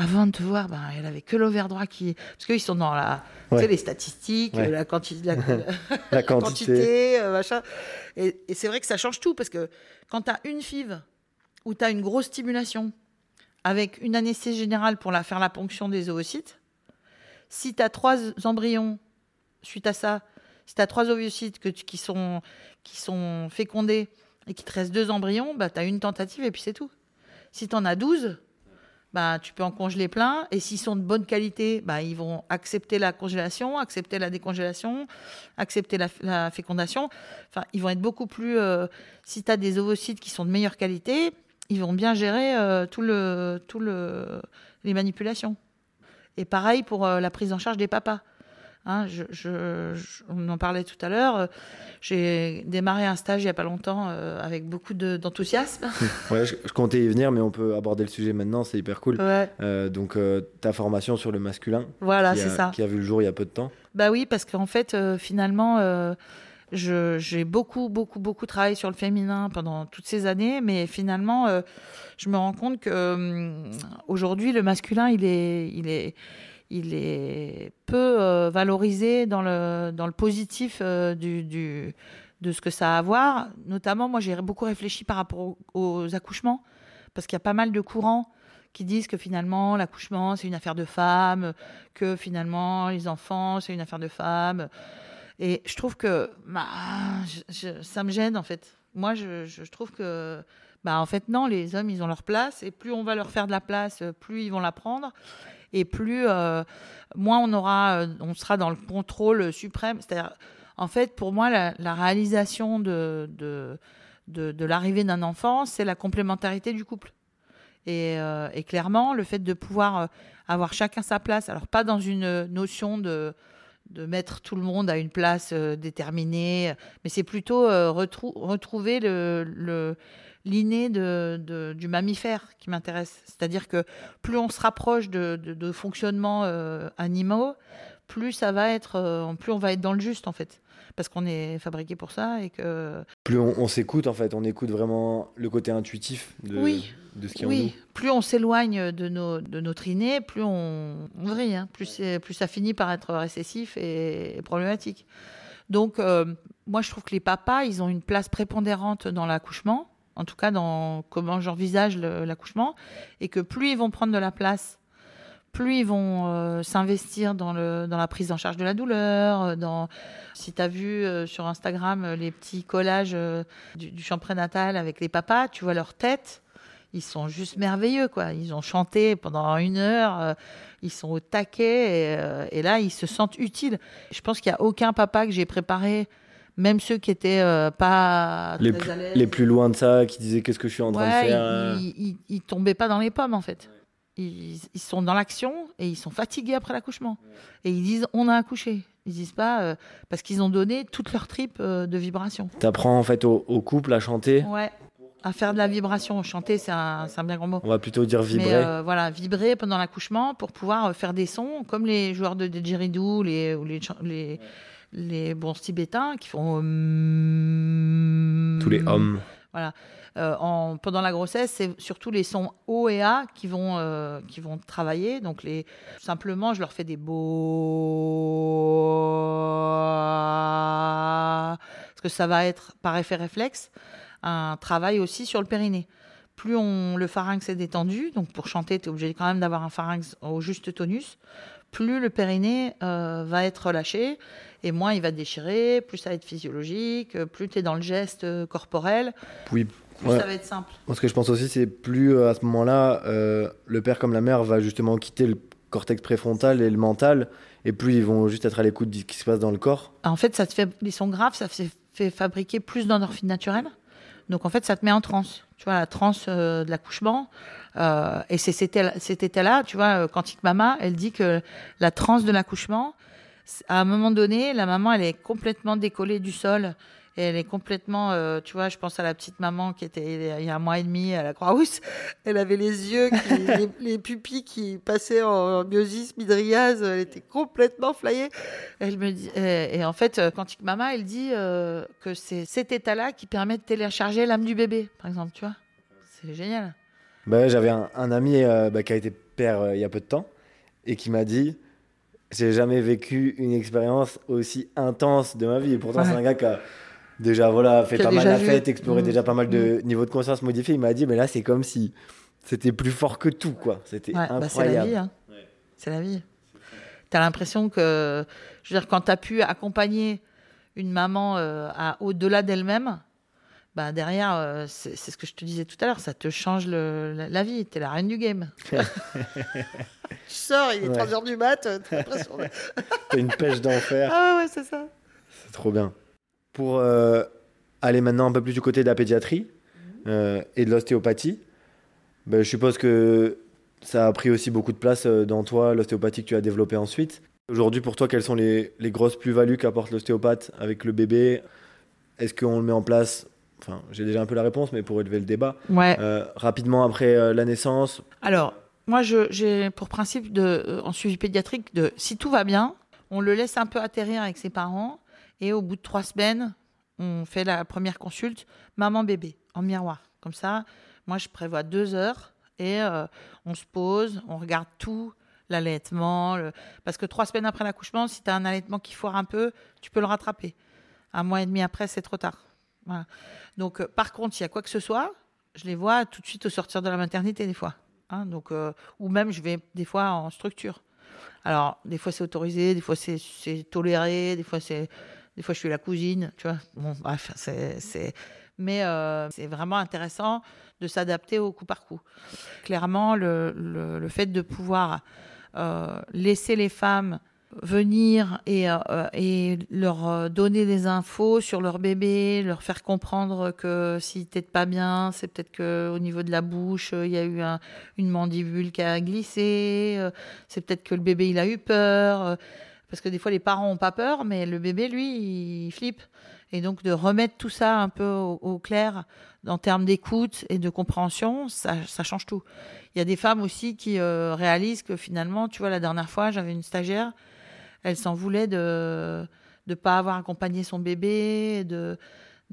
avant de te voir, ben, elle avait que l'ovaire droit qui. Parce qu'ils sont dans la. Tu sais, les statistiques, Ouais. la quantité. La, quantité. euh, machin. Et, et c'est vrai que ça change tout parce que quand tu as une FIV où tu as une grosse stimulation avec une anesthésie générale pour la, faire la ponction des oocytes, si tu as trois embryons suite à ça, si tu as trois ovocytes que tu- qui, sont, qui sont fécondés et qu'il te reste deux embryons, bah, tu as une tentative et puis c'est tout. Si tu en as 12, bah, tu peux en congeler plein. Et s'ils sont de bonne qualité, bah, ils vont accepter la congélation, accepter la décongélation, accepter la, fécondation. Enfin, ils vont être beaucoup plus. euh, si tu as des ovocytes qui sont de meilleure qualité, ils vont bien gérer euh, tout le, tout le, les manipulations. Et pareil pour euh, la prise en charge des papas. Hein, je, je- je- on en parlait tout à l'heure. euh, J'ai démarré un stage il n'y a pas longtemps euh, avec beaucoup de- d'enthousiasme. Ouais, je, comptais y venir, mais on peut aborder le sujet maintenant, c'est hyper cool. ouais, Euh, donc, ta formation sur le masculin, voilà, qui, c'est a, ça. qui a vu le jour il y a peu de temps. Bah oui, parce qu'en fait, finalement, j'ai beaucoup, beaucoup, beaucoup travaillé sur le féminin pendant toutes ces années, mais finalement, euh, je me rends compte que euh, aujourd'hui, le masculin, il est, il est, il est peu euh, valorisé dans le, dans le positif euh, du, du- de ce que ça a à voir. Notamment, moi, j'ai beaucoup réfléchi par rapport aux, accouchements, parce qu'il y a pas mal de courants qui disent que finalement l'accouchement c'est une affaire de femmes, que finalement les enfants c'est une affaire de femmes. Et je trouve que bah, ça me gêne en fait. Moi je- je trouve que bah, en fait non, les hommes ils ont leur place et plus on va leur faire de la place, plus ils vont la prendre et plus euh, moins on aura, euh, on sera dans le contrôle suprême. C'est-à-dire en fait pour moi la, réalisation de, de, de, l'arrivée d'un enfant c'est la complémentarité du couple. Et, euh, clairement, le fait de pouvoir avoir chacun sa place, alors pas dans une notion de, de mettre tout le monde à une place euh, déterminée, mais c'est plutôt euh, retrou- retrouver le, l'inné de, du mammifère qui m'intéresse. C'est-à-dire que plus on se rapproche de, fonctionnements euh, animaux, plus ça va être, plus on va être dans le juste en fait, parce qu'on est fabriqué pour ça et que Plus on, on s'écoute, en fait, on écoute vraiment le côté intuitif de, Oui. de ce qui est en Oui, plus on s'éloigne de, nos, de notre inné, plus on, on vrille, hein. plus, ça finit par être récessif et, et problématique. Donc, euh, moi, je trouve que les papas, ils ont une place prépondérante dans l'accouchement, en tout cas dans comment j'envisage l'accouchement, et que plus ils vont prendre de la place, plus ils vont euh, s'investir dans, le, dans la prise en charge de la douleur. euh, Dans, si tu as vu euh, sur Instagram les petits collages euh, du, du champ prénatal avec les papas, tu vois leur tête ils sont juste merveilleux, quoi. Ils ont chanté pendant une heure, ils sont au taquet, et, et là, ils se sentent utiles. Je pense qu'il n'y a aucun papa que j'ai préparé, même ceux qui étaient euh, pas. Les, très plus- à les plus loin de ça, qui disaient qu'est-ce que je suis en train Ouais, de faire. ils, ils, ils tombaient pas dans les pommes, en fait. Ils, ils sont dans l'action et ils sont fatigués après l'accouchement. Et ils disent on a accouché. Ils disent pas euh, parce qu'ils ont donné toute leur tripe euh, de vibration. T'apprends en fait au, au couple à chanter. Ouais. À faire de la vibration. Chanter, c'est un, un bien grand mot. On va plutôt dire vibrer. Mais euh, voilà, vibrer pendant l'accouchement pour pouvoir faire des sons comme les joueurs de didgeridoo les, ou les, les, les bons tibétains qui font. hum, Tous les hommes. Voilà. Euh, en, pendant la grossesse, c'est surtout les sons O et A qui vont, euh, qui vont travailler. Donc, simplement, je leur fais des beaux. Parce que ça va être, par effet réflexe, un travail aussi sur le périnée. Plus le pharynx est détendu, donc pour chanter, tu es obligé quand même d'avoir un pharynx au juste tonus, plus le périnée euh, va être relâché et moins il va déchirer, plus ça va être physiologique, plus tu es dans le geste corporel. Oui, plus ça va être simple. Ce que je pense aussi, c'est plus euh, à ce moment-là, euh, le père comme la mère va justement quitter le cortex préfrontal et le mental, et plus ils vont juste être à l'écoute de ce qui se passe dans le corps. En fait, ça te fait, ils sont graves, ça fait, fait fabriquer plus d'endorphines naturelles. Donc en fait, ça te met en transe. Tu vois, la transe euh, de l'accouchement. Euh, et c'est cet état-là, tu vois, Quantique Mama, elle dit que la transe de l'accouchement, à un moment donné, la maman, elle est complètement décollée du sol et elle est complètement, euh, tu vois, je pense à la petite maman qui était il y a un mois et demi à la Croix-Rousse. Elle avait les yeux, les, pupilles qui passaient en myosis, midriase. Elle était complètement flyée. Elle me dit, et, en fait, Quantique Mama, elle dit euh, que c'est cet état-là qui permet de télécharger l'âme du bébé, par exemple, tu vois. C'est génial. Bah, J'avais un, ami euh, bah, qui a été père il y a peu de temps et qui m'a dit j'ai jamais vécu une expérience aussi intense de ma vie. Et pourtant, c'est un gars qui a déjà voilà, fait pas mal la fête, exploré mmh. déjà pas mal de mmh. niveaux de conscience modifiés. Il m'a dit, mais là, c'est comme si c'était plus fort que tout, quoi. C'était incroyable. Bah, c'est la vie. Hein. C'est la vie. Tu as l'impression que, je veux dire, quand tu as pu accompagner une maman euh, à au-delà d'elle-même, bah derrière, euh, c'est ce que je te disais tout à l'heure, ça te change le, la, vie. Tu es la reine du game. tu sors, il est 3h du mat, t'as une pêche d'enfer. Ah ouais, c'est ça. C'est trop bien. Pour euh, aller maintenant un peu plus du côté de la pédiatrie euh, et de l'ostéopathie, ben, je suppose que ça a pris aussi beaucoup de place euh, dans toi, l'ostéopathie que tu as développée ensuite. Aujourd'hui, pour toi, quelles sont les, les grosses plus-values qu'apporte l'ostéopathe avec le bébé? Est-ce qu'on le met en place? Enfin, j'ai déjà un peu la réponse, mais pour élever le débat. Ouais. rapidement après la naissance Alors, moi, j'ai pour principe, de, en suivi pédiatrique, de si tout va bien, on le laisse un peu atterrir avec ses parents et au bout de trois semaines, on fait la première consulte maman-bébé en miroir. Comme ça, moi, je prévois deux heures et euh, on se pose, on regarde tout, l'allaitement. Parce que trois semaines après l'accouchement, si tu as un allaitement qui foire un peu, tu peux le rattraper. Un mois et demi après, c'est trop tard. Donc, euh, par contre, s'il y a quoi que ce soit, je les vois tout de suite au sortir de la maternité, des fois. Hein. donc, euh, ou même, je vais des fois en structure. Alors, des fois, c'est autorisé, des fois, c'est toléré, des fois, c'est des fois, je suis la cousine, tu vois. Bon, bref, c'est. Mais euh, c'est vraiment intéressant de s'adapter au coup par coup. Clairement, le, le, fait de pouvoir euh, laisser les femmes venir et, euh, et leur donner des infos sur leur bébé, leur faire comprendre que si t'es pas bien, c'est peut-être que au niveau de la bouche, il y a eu une mandibule qui a glissé, c'est peut-être que le bébé il a eu peur parce que des fois les parents ont pas peur, mais le bébé, lui, il flippe. Et donc de remettre tout ça un peu au, clair en termes d'écoute et de compréhension, ça, change tout. Il y a des femmes aussi qui euh, réalisent que finalement, tu vois, la dernière fois, j'avais une stagiaire, elle s'en voulait de ne pas avoir accompagné son bébé, de,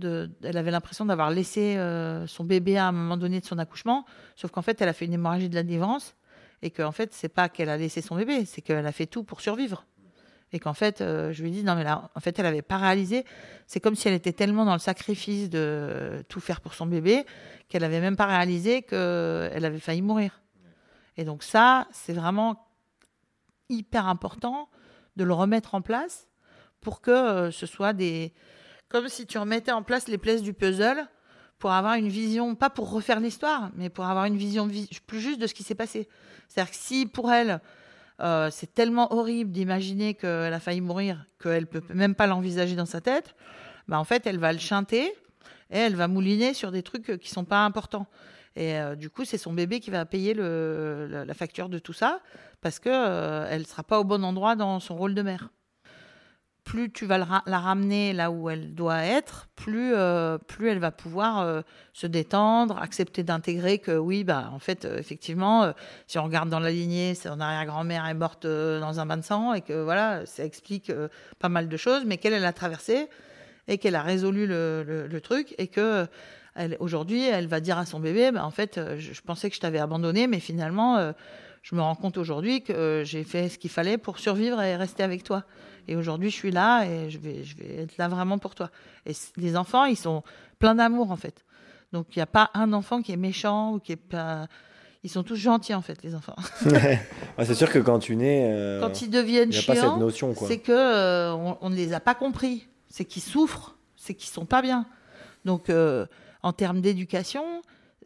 elle avait l'impression d'avoir laissé euh, son bébé à un moment donné de son accouchement, sauf qu'en fait, elle a fait une hémorragie de la dévance et qu'en fait, c'est pas qu'elle a laissé son bébé, c'est qu'elle a fait tout pour survivre. Et qu'en fait, euh, je lui dis, non, mais là, en fait, elle avait pas réalisé. C'est comme si elle était tellement dans le sacrifice de tout faire pour son bébé qu'elle avait même pas réalisé qu'elle avait failli mourir. Et donc, ça, c'est vraiment hyper important de le remettre en place pour que euh, ce soit des. Comme si tu remettais en place les pièces du puzzle pour avoir une vision, pas pour refaire l'histoire, mais pour avoir une vision plus juste de ce qui s'est passé. C'est-à-dire que si pour elle, euh, c'est tellement horrible d'imaginer qu'elle a failli mourir qu'elle peut même pas l'envisager dans sa tête. Bah, en fait, elle va le chanter et elle va mouliner sur des trucs qui sont pas importants. Et euh, du coup, c'est son bébé qui va payer la facture de tout ça parce que euh, elle sera pas au bon endroit dans son rôle de mère plus tu vas la ramener là où elle doit être, plus, euh, plus elle va pouvoir euh, se détendre, accepter d'intégrer que oui, bah, en fait, euh, effectivement, si on regarde dans la lignée, son arrière-grand-mère est morte dans un bain de sang et que voilà, ça explique pas mal de choses, mais qu'elle, elle a traversé et qu'elle a résolu le, le, truc et que aujourd'hui, elle va dire à son bébé, bah, en fait, je, je, pensais que je t'avais abandonné, mais finalement, je me rends compte aujourd'hui que j'ai fait ce qu'il fallait pour survivre et rester avec toi. Et aujourd'hui, je suis là et je vais, je vais être là vraiment pour toi. Et les enfants, ils sont pleins d'amour, en fait. Donc, il n'y a pas un enfant qui est méchant ou qui est pas. Ils sont tous gentils, en fait, les enfants. c'est sûr que quand tu nais. Euh, quand ils deviennent chiants, c'est que euh, on, ne les a pas compris. C'est qu'ils souffrent, c'est qu'ils sont pas bien. Donc, euh, en termes d'éducation,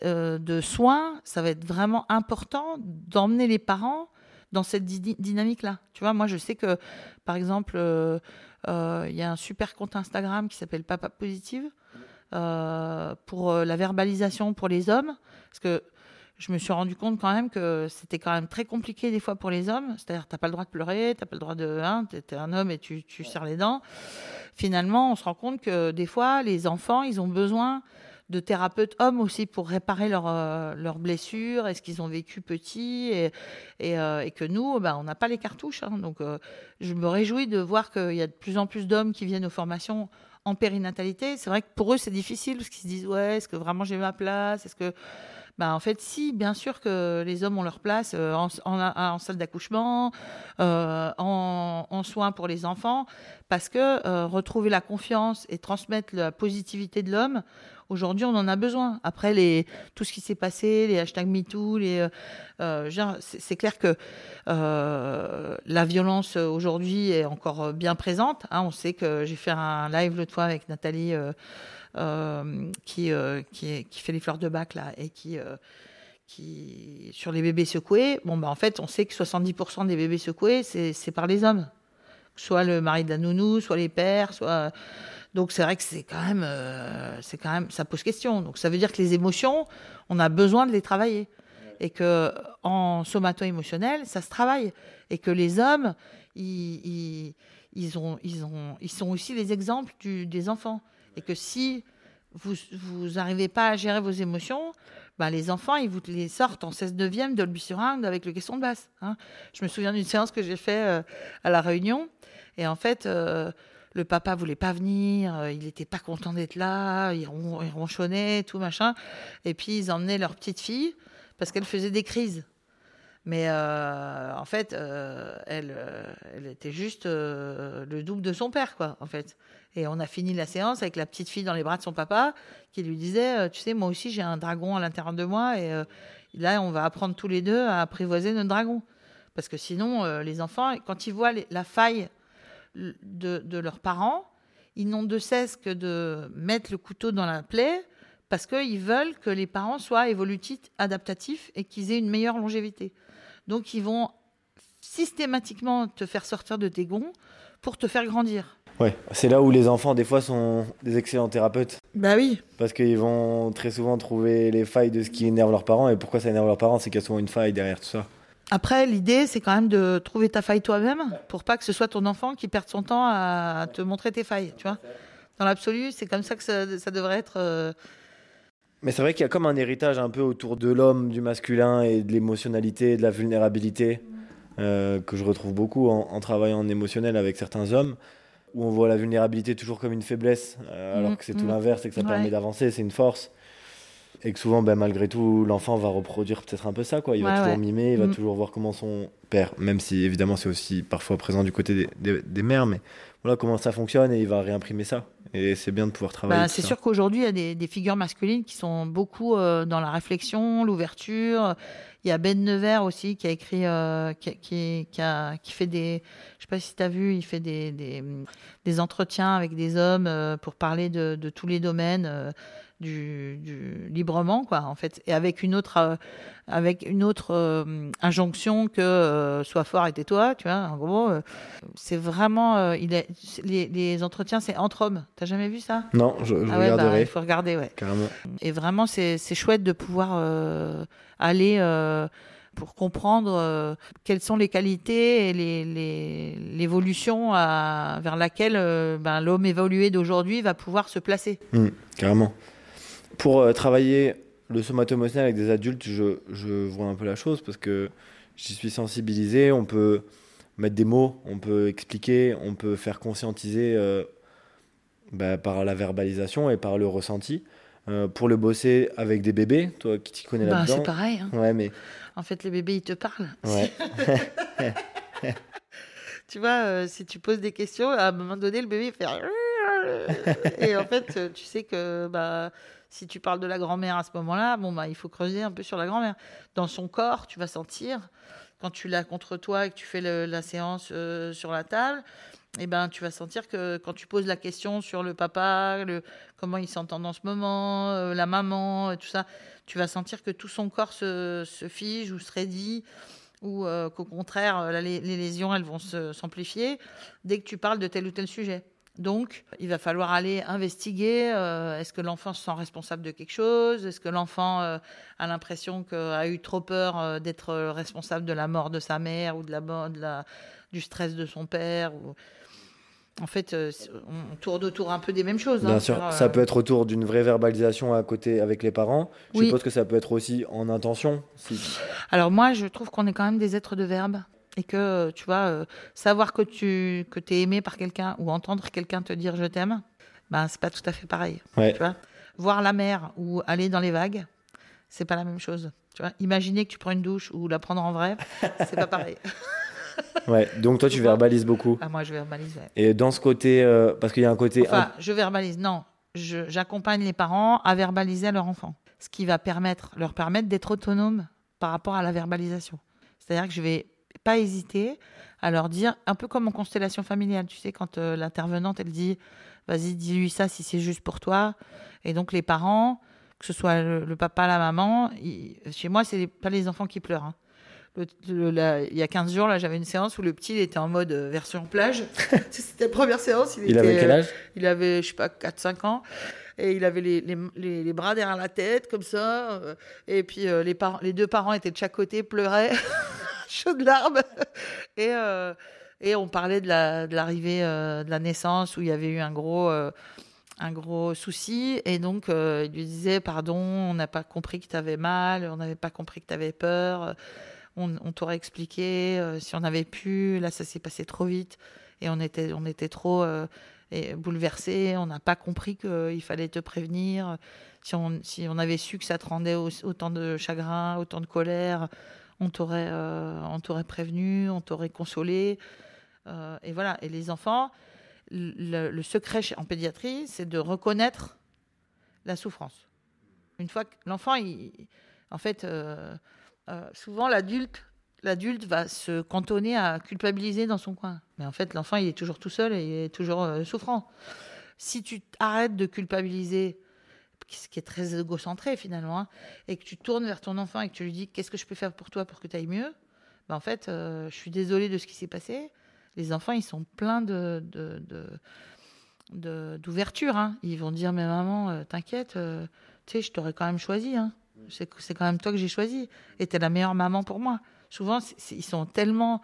euh, de soins, ça va être vraiment important d'emmener les parents dans cette dynamique-là. Tu vois, moi, je sais que, par exemple, euh, euh, il y a un super compte Instagram qui s'appelle Papa Positive pour la verbalisation pour les hommes. Parce que je me suis rendu compte quand même que c'était quand même très compliqué des fois pour les hommes. C'est-à-dire, tu n'as pas le droit de pleurer, tu n'as pas le droit de. Hein, tu es un homme et tu, tu serres les dents. Finalement, on se rend compte que des fois, les enfants, ils ont besoin de thérapeutes hommes aussi pour réparer euh, leurs blessures et ce qu'ils ont vécu petit et, euh, et que nous, bah, on n'a pas les cartouches. Hein. donc, euh, je me réjouis de voir qu'il y a de plus en plus d'hommes qui viennent aux formations en périnatalité. C'est vrai que pour eux, c'est difficile parce qu'ils se disent ouais, est-ce que vraiment j'ai ma place? Est-ce que bah, en fait, si, bien sûr que les hommes ont leur place en, en, salle d'accouchement, en, en, soins pour les enfants, parce que retrouver la confiance et transmettre la positivité de l'homme, Aujourd'hui, on en a besoin. Après, les, tout ce qui s'est passé, les hashtags MeToo, les, euh, euh c'est clair que euh, la violence aujourd'hui est encore bien présente. Hein. On sait que j'ai fait un live l'autre fois avec Nathalie euh, euh qui, qui, qui, fait les fleurs de bac là et qui qui sur les bébés secoués. Bon, bah, en fait, on sait que 70% des bébés secoués, c'est par les hommes. Soit le mari de la nounou, soit les pères, soit donc c'est vrai que c'est quand même, euh, c'est quand même, ça pose question. Donc ça veut dire que les émotions, on a besoin de les travailler et que en somato-émotionnel, ça se travaille et que les hommes, ils, ils, ont, ils ont, ils sont aussi les exemples du, des enfants et que si vous vous n'arrivez pas à gérer vos émotions, ben les enfants, ils vous les sortent en 16 neuvième de sur avec le question de basse. Hein. Je me souviens d'une séance que j'ai fait euh, à la Réunion et en fait. Euh, le papa voulait pas venir, euh, il n'était pas content d'être là, il, ronchonnait, tout machin. Et puis ils emmenaient leur petite fille parce qu'elle faisait des crises. Mais euh, en fait, euh, elle, elle était juste le double de son père, quoi, en fait. Et on a fini la séance avec la petite fille dans les bras de son papa qui lui disait, tu sais, moi aussi j'ai un dragon à l'intérieur de moi et là on va apprendre tous les deux à apprivoiser notre dragon. Parce que sinon, les enfants, quand ils voient la faille de, leurs parents, ils n'ont de cesse que de mettre le couteau dans la plaie parce qu'ils veulent que les parents soient évolutifs, adaptatifs et qu'ils aient une meilleure longévité. Donc ils vont systématiquement te faire sortir de tes gonds pour te faire grandir. Ouais, c'est là où les enfants des fois sont des excellents thérapeutes. Bah oui. Parce qu'ils vont très souvent trouver les failles de ce qui énerve leurs parents et pourquoi ça énerve leurs parents, c'est qu'il y a souvent une faille derrière tout ça. Après, l'idée, c'est quand même de trouver ta faille toi-même pour pas que ce soit ton enfant qui perde son temps à te montrer tes failles, tu vois. Dans l'absolu, c'est comme ça que ça, devrait être. Euh. Mais c'est vrai qu'il y a comme un héritage un peu autour de l'homme, du masculin et de l'émotionnalité, de la vulnérabilité, euh, que je retrouve beaucoup en, travaillant en émotionnel avec certains hommes, où on voit la vulnérabilité toujours comme une faiblesse, euh, alors mm, que c'est tout mm. l'inverse et que ça permet d'avancer, c'est une force et que souvent, ben, malgré tout, l'enfant va reproduire peut-être un peu ça, quoi. Il va toujours mimer, il va mm. toujours voir comment son père, même si évidemment c'est aussi parfois présent du côté des, des, mères, mais voilà comment ça fonctionne et il va réimprimer ça. Et c'est bien de pouvoir travailler. Bah, c'est sûr qu'aujourd'hui, il y a des, des, figures masculines qui sont beaucoup euh, dans la réflexion, l'ouverture. Il y a Ben Nevers aussi qui a écrit, euh, qui, qui, qui, a, qui, fait des, je sais pas si tu as vu, il fait des, des, des, entretiens avec des hommes euh, pour parler de, de tous les domaines du, librement quoi en fait et avec une autre euh, avec une autre euh, injonction que euh, sois fort et tais-toi tu vois en gros c'est vraiment il les, les entretiens c'est entre hommes t'as jamais vu ça? Non je, je ah bah, il faut regarder ouais Carrément. et vraiment c'est chouette de pouvoir aller pour comprendre quelles sont les qualités et l'évolution les, vers laquelle ben, l'homme évolué d'aujourd'hui va pouvoir se placer. Mmh, carrément. Pour euh, travailler le somato-émotionnel avec des adultes, je, je, vois un peu la chose parce que j'y suis sensibilisé. On peut mettre des mots, on peut expliquer, on peut faire conscientiser euh, bah, par la verbalisation et par le ressenti. Euh, pour le bosser avec des bébés, toi qui t'y connais bah, là-dedans. C'est pareil. Hein. Ouais, mais... En fait, les bébés, ils te parlent. Ouais. tu vois, si tu poses des questions, à un moment donné, le bébé fait. Et en fait, tu sais que bah, si tu parles de la grand-mère à ce moment-là, bon, bah, il faut creuser un peu sur la grand-mère. Dans son corps, tu vas sentir, quand tu l'as contre toi et que tu fais la séance euh, sur la table, eh ben, tu vas sentir que quand tu poses la question sur le papa, comment il s'entend en ce moment, euh, la maman, tout ça, tu vas sentir que tout son corps se, fige ou se raidit, ou euh, qu'au contraire, les, les, lésions, elles vont s'amplifier dès que tu parles de tel ou tel sujet. Donc, il va falloir aller investiguer. Euh, est-ce que l'enfant se sent responsable de quelque chose? Est-ce que l'enfant euh, a l'impression a eu trop peur euh, d'être responsable de la mort de sa mère ou de la, de la du stress de son père ou... En fait, on tourne autour un peu des mêmes choses. Bien hein, sûr, ça peut être autour d'une vraie verbalisation à côté avec les parents. Je suppose que ça peut être aussi en intention. Alors moi, je trouve qu'on est quand même des êtres de verbe et que tu vois euh, savoir que tu que es aimé par quelqu'un ou entendre quelqu'un te dire je t'aime ben c'est pas tout à fait pareil. Tu vois voir la mer ou aller dans les vagues c'est pas la même chose. Tu vois imaginer que tu prends une douche ou la prendre en vrai c'est pas pareil. Ouais donc toi tu verbalises beaucoup. Ah, moi je verbalise ouais. et dans ce côté euh, parce qu'il y a un côté enfin je verbalise non. J'accompagne les parents à verbaliser leur enfant. Ce qui va permettre leur permettre d'être autonomes par rapport à la verbalisation. C'est-à-dire que je vais pas hésiter à leur dire, un peu comme en constellation familiale, tu sais, quand euh, l'intervenante, elle dit, vas-y, dis-lui ça si c'est juste pour toi. Et donc les parents, que ce soit le, papa, la maman, chez moi, c'est pas les enfants qui pleurent. Hein. il y a 15 jours, là, j'avais une séance où le petit il était en mode euh, version plage. C'était la première séance. Il, avait quel âge? euh, Il avait, je sais pas, 4-5 ans. Et il avait les, les, les, bras derrière la tête, comme ça. Et puis les, parents, les deux parents étaient de chaque côté, pleuraient. chaud de larmes. Et, euh, et on parlait de l'arrivée euh, de, la naissance où il y avait eu un gros, euh, un gros souci. Et donc, il lui disait Pardon, on n'a pas compris que tu avais mal, on n'avait pas compris que tu avais peur. On, t'aurait expliqué si on avait pu. Là, ça s'est passé trop vite. Et on était, on était trop et bouleversés. On n'a pas compris qu'il fallait te prévenir. Si on, si on avait su que ça te rendait autant de chagrin, autant de colère, on t'aurait, euh, on t'aurait prévenu, on t'aurait consolé. Euh, et voilà. Et les enfants, le, secret en pédiatrie, c'est de reconnaître la souffrance. Une fois que l'enfant, en fait, euh, souvent l'adulte, l'adulte va se cantonner à culpabiliser dans son coin. Mais en fait, l'enfant, il est toujours tout seul et il est toujours souffrant. Si tu arrêtes de culpabiliser ce qui est très égocentré finalement, hein, et que tu tournes vers ton enfant et que tu lui dis qu'est-ce que je peux faire pour toi pour que tu ailles mieux, ben en fait, euh, je suis désolée de ce qui s'est passé. Les enfants, ils sont pleins de, d'ouverture. Hein. Ils vont dire mais maman, euh, t'inquiète, euh, tu sais, je t'aurais quand même choisi. Hein. C'est, c'est quand même toi que j'ai choisi. Et t'es la meilleure maman pour moi. Souvent, ils sont tellement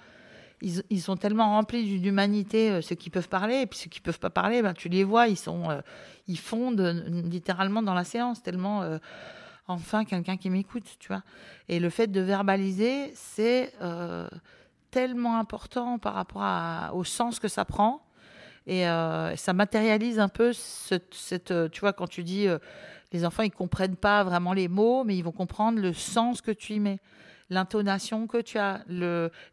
ils, sont tellement remplis d'humanité, euh, ceux qui peuvent parler, et puis ceux qui peuvent pas parler, ben, tu les vois, ils, sont, euh, ils fondent euh, littéralement dans la séance, tellement enfin quelqu'un qui m'écoute, tu vois. Et le fait de verbaliser, c'est tellement important par rapport au sens que ça prend. Et ça matérialise un peu cette, tu vois, quand tu dis les enfants, ils comprennent pas vraiment les mots, mais ils vont comprendre le sens que tu y mets l'intonation que tu as,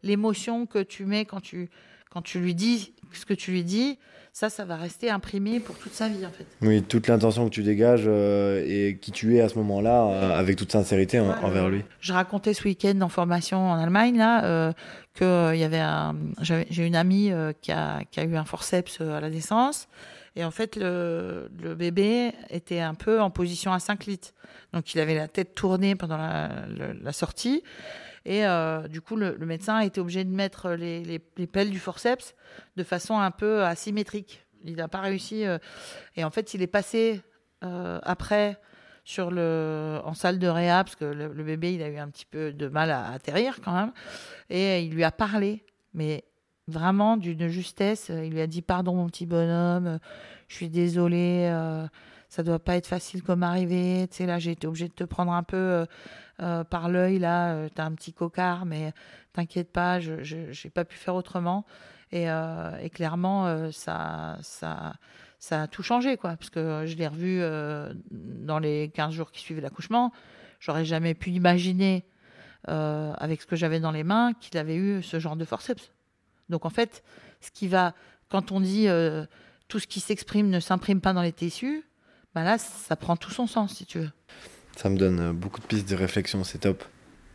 l'émotion que tu mets quand tu, quand tu lui dis ce que tu lui dis, ça, ça va rester imprimé pour toute sa vie, en fait. Oui, toute l'intention que tu dégages euh, et qui tu es à ce moment-là, euh, avec toute sincérité envers lui. Je racontais ce week-end en formation en Allemagne, là, euh, que il y avait j'ai une amie qui, a, qui a eu un forceps à la naissance. Et en fait, le, bébé était un peu en position à 5 litres. Donc, il avait la tête tournée pendant la, sortie. Et euh, du coup, le, médecin a été obligé de mettre les, pelles du forceps de façon un peu asymétrique. Il n'a pas réussi. Euh, et en fait, il est passé euh, après sur le, en salle de réa, parce que le, le, bébé, il a eu un petit peu de mal à atterrir quand même. Et il lui a parlé. Mais vraiment d'une justesse. Il lui a dit pardon mon petit bonhomme, je suis désolée, euh, ça doit pas être facile comme arrivé. Tu sais là j'ai été obligée de te prendre un peu euh, euh, par l'œil là. Euh, T'as un petit cocard, mais t'inquiète pas, je j'ai pas pu faire autrement. Et, clairement ça ça ça a tout changé quoi, parce que je l'ai revu dans les 15 jours qui suivaient l'accouchement. J'aurais jamais pu imaginer avec ce que j'avais dans les mains qu'il avait eu ce genre de forceps. Donc en fait, ce qui va, quand on dit euh, tout ce qui s'exprime ne s'imprime pas dans les tissus, bah là, ça prend tout son sens, si tu veux. Ça me donne euh, beaucoup de pistes de réflexion, c'est top.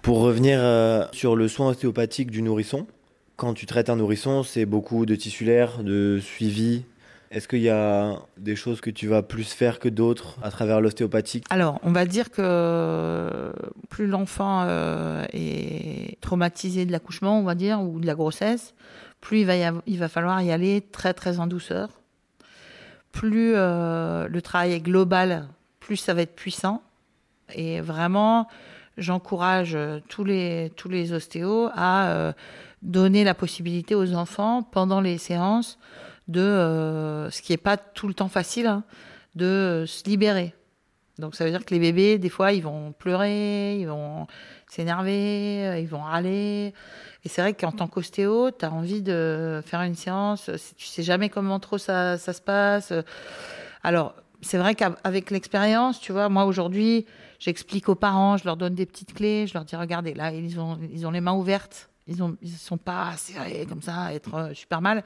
Pour revenir euh, sur le soin ostéopathique du nourrisson, Quand tu traites un nourrisson, c'est beaucoup de tissulaire, de suivi. Est-ce qu'il y a des choses que tu vas plus faire que d'autres à travers l'ostéopathie? Alors, on va dire que plus l'enfant euh, est traumatisé de l'accouchement, on va dire, ou de la grossesse, plus il va, il va falloir y aller très très en douceur. Plus euh, le travail est global, plus ça va être puissant. Et vraiment, j'encourage tous les, tous les ostéos à euh, donner la possibilité aux enfants pendant les séances de, euh, ce qui n'est pas tout le temps facile, hein, de se libérer. Donc ça veut dire que les bébés, des fois, ils vont pleurer, ils vont s'énerver, euh, ils vont râler. Et c'est vrai qu'en tant qu'ostéo, tu as envie de faire une séance, tu sais jamais comment trop ça, ça se passe. Alors, c'est vrai qu'avec l'expérience, tu vois, moi aujourd'hui, j'explique aux parents, je leur donne des petites clés, je leur dis, regardez, là, ils ont, ils ont les mains ouvertes, ils ne ils sont pas serrés comme ça, être euh, super mal.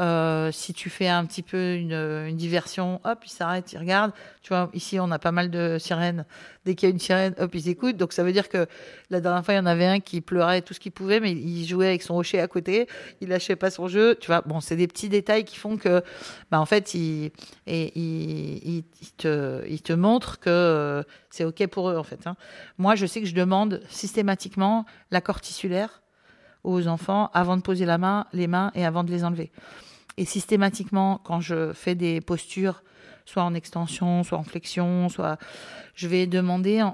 Euh, si tu fais un petit peu une, diversion, hop, ils s'arrêtent, ils regardent. Tu vois, ici, on a pas mal de sirènes. Dès qu'il y a une sirène, hop, ils écoutent. Donc, ça veut dire que la dernière fois, il y en avait un qui pleurait tout ce qu'il pouvait, mais il jouait avec son rocher à côté. Il lâchait pas son jeu. Tu vois, bon, c'est des petits détails qui font que, bah, en fait, il, te, il te montrent que euh, c'est OK pour eux, en fait. Hein. Moi, je sais que je demande systématiquement l'accord tissulaire aux enfants avant de poser la main, les mains et avant de les enlever. Et systématiquement, quand je fais des postures, soit en extension, soit en flexion, soit je vais demander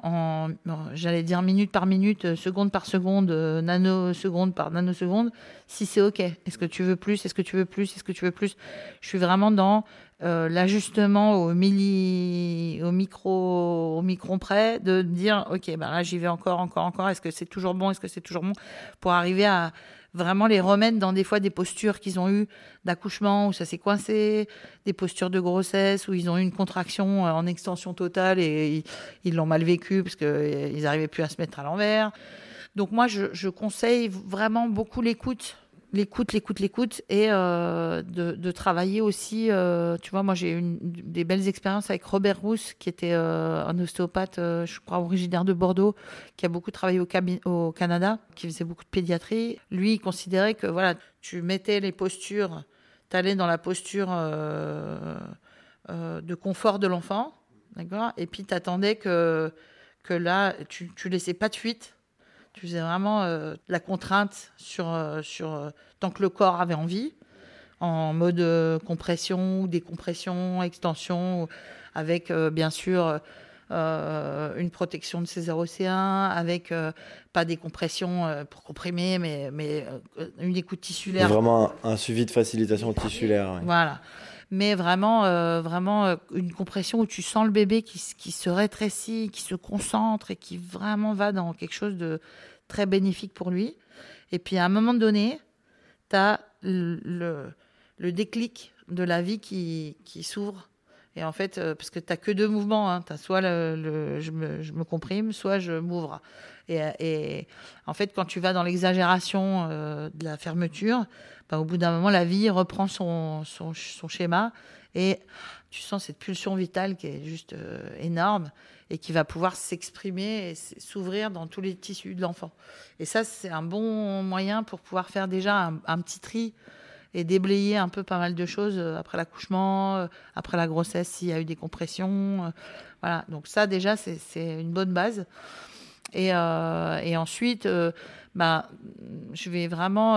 j'allais dire minute par minute, seconde par seconde, nanoseconde par nanoseconde, si c'est OK. Est-ce que tu veux plus? Est-ce que tu veux plus? Est-ce que tu veux plus? Je suis vraiment dans euh, l'ajustement au milli, au micro, au micron près, de dire OK, ben là j'y vais encore, encore, encore. Est-ce que c'est toujours bon? Est-ce que c'est toujours bon? Pour arriver à vraiment les remettre dans des fois des postures qu'ils ont eues d'accouchement où ça s'est coincé, des postures de grossesse où ils ont eu une contraction euh, en extension totale et ils l'ont mal vécu parce qu'ils euh, n'arrivaient plus à se mettre à l'envers. Donc moi, je, je conseille vraiment beaucoup l'écoute l'écoute, l'écoute, l'écoute, et euh, de, travailler aussi. Euh, tu vois, moi j'ai eu des belles expériences avec Robert Rousse, qui était euh, un ostéopathe, je crois originaire de Bordeaux, qui a beaucoup travaillé au, Canada, qui faisait beaucoup de pédiatrie. Lui, il considérait que voilà, tu mettais les postures, tu allais dans la posture de confort de l'enfant, d'accord, et puis tu attendais que que là, tu, tu laissais pas de fuite tu faisais vraiment euh, la contrainte sur, euh, sur euh, tant que le corps avait envie, en mode compression ou décompression, extension, avec bien sûr une protection de ces océans, avec pas des compressions pour comprimer, mais, mais une écoute tissulaire. Vraiment un, suivi de facilitation tissulaire. Voilà mais vraiment, vraiment une compression où tu sens le bébé qui, se rétrécit, qui se concentre et qui vraiment va dans quelque chose de très bénéfique pour lui. Et puis à un moment donné, tu as le, le, déclic de la vie qui, qui s'ouvre. Et en fait, euh, parce que tu n'as que deux mouvements, hein. as soit le, je, me, je, me, comprime, soit je m'ouvre. Et, en fait, quand tu vas dans l'exagération euh, de la fermeture, ben, au bout d'un moment, la vie reprend son, schéma et tu sens cette pulsion vitale qui est juste euh, énorme et qui va pouvoir s'exprimer et s'ouvrir dans tous les tissus de l'enfant. Et ça, c'est un bon moyen pour pouvoir faire déjà un, petit tri et déblayer un peu pas mal de choses euh, après l'accouchement, après la grossesse, s'il y a eu des compressions. Voilà, donc ça déjà, c'est une bonne base. Et, et ensuite, bah, je vais vraiment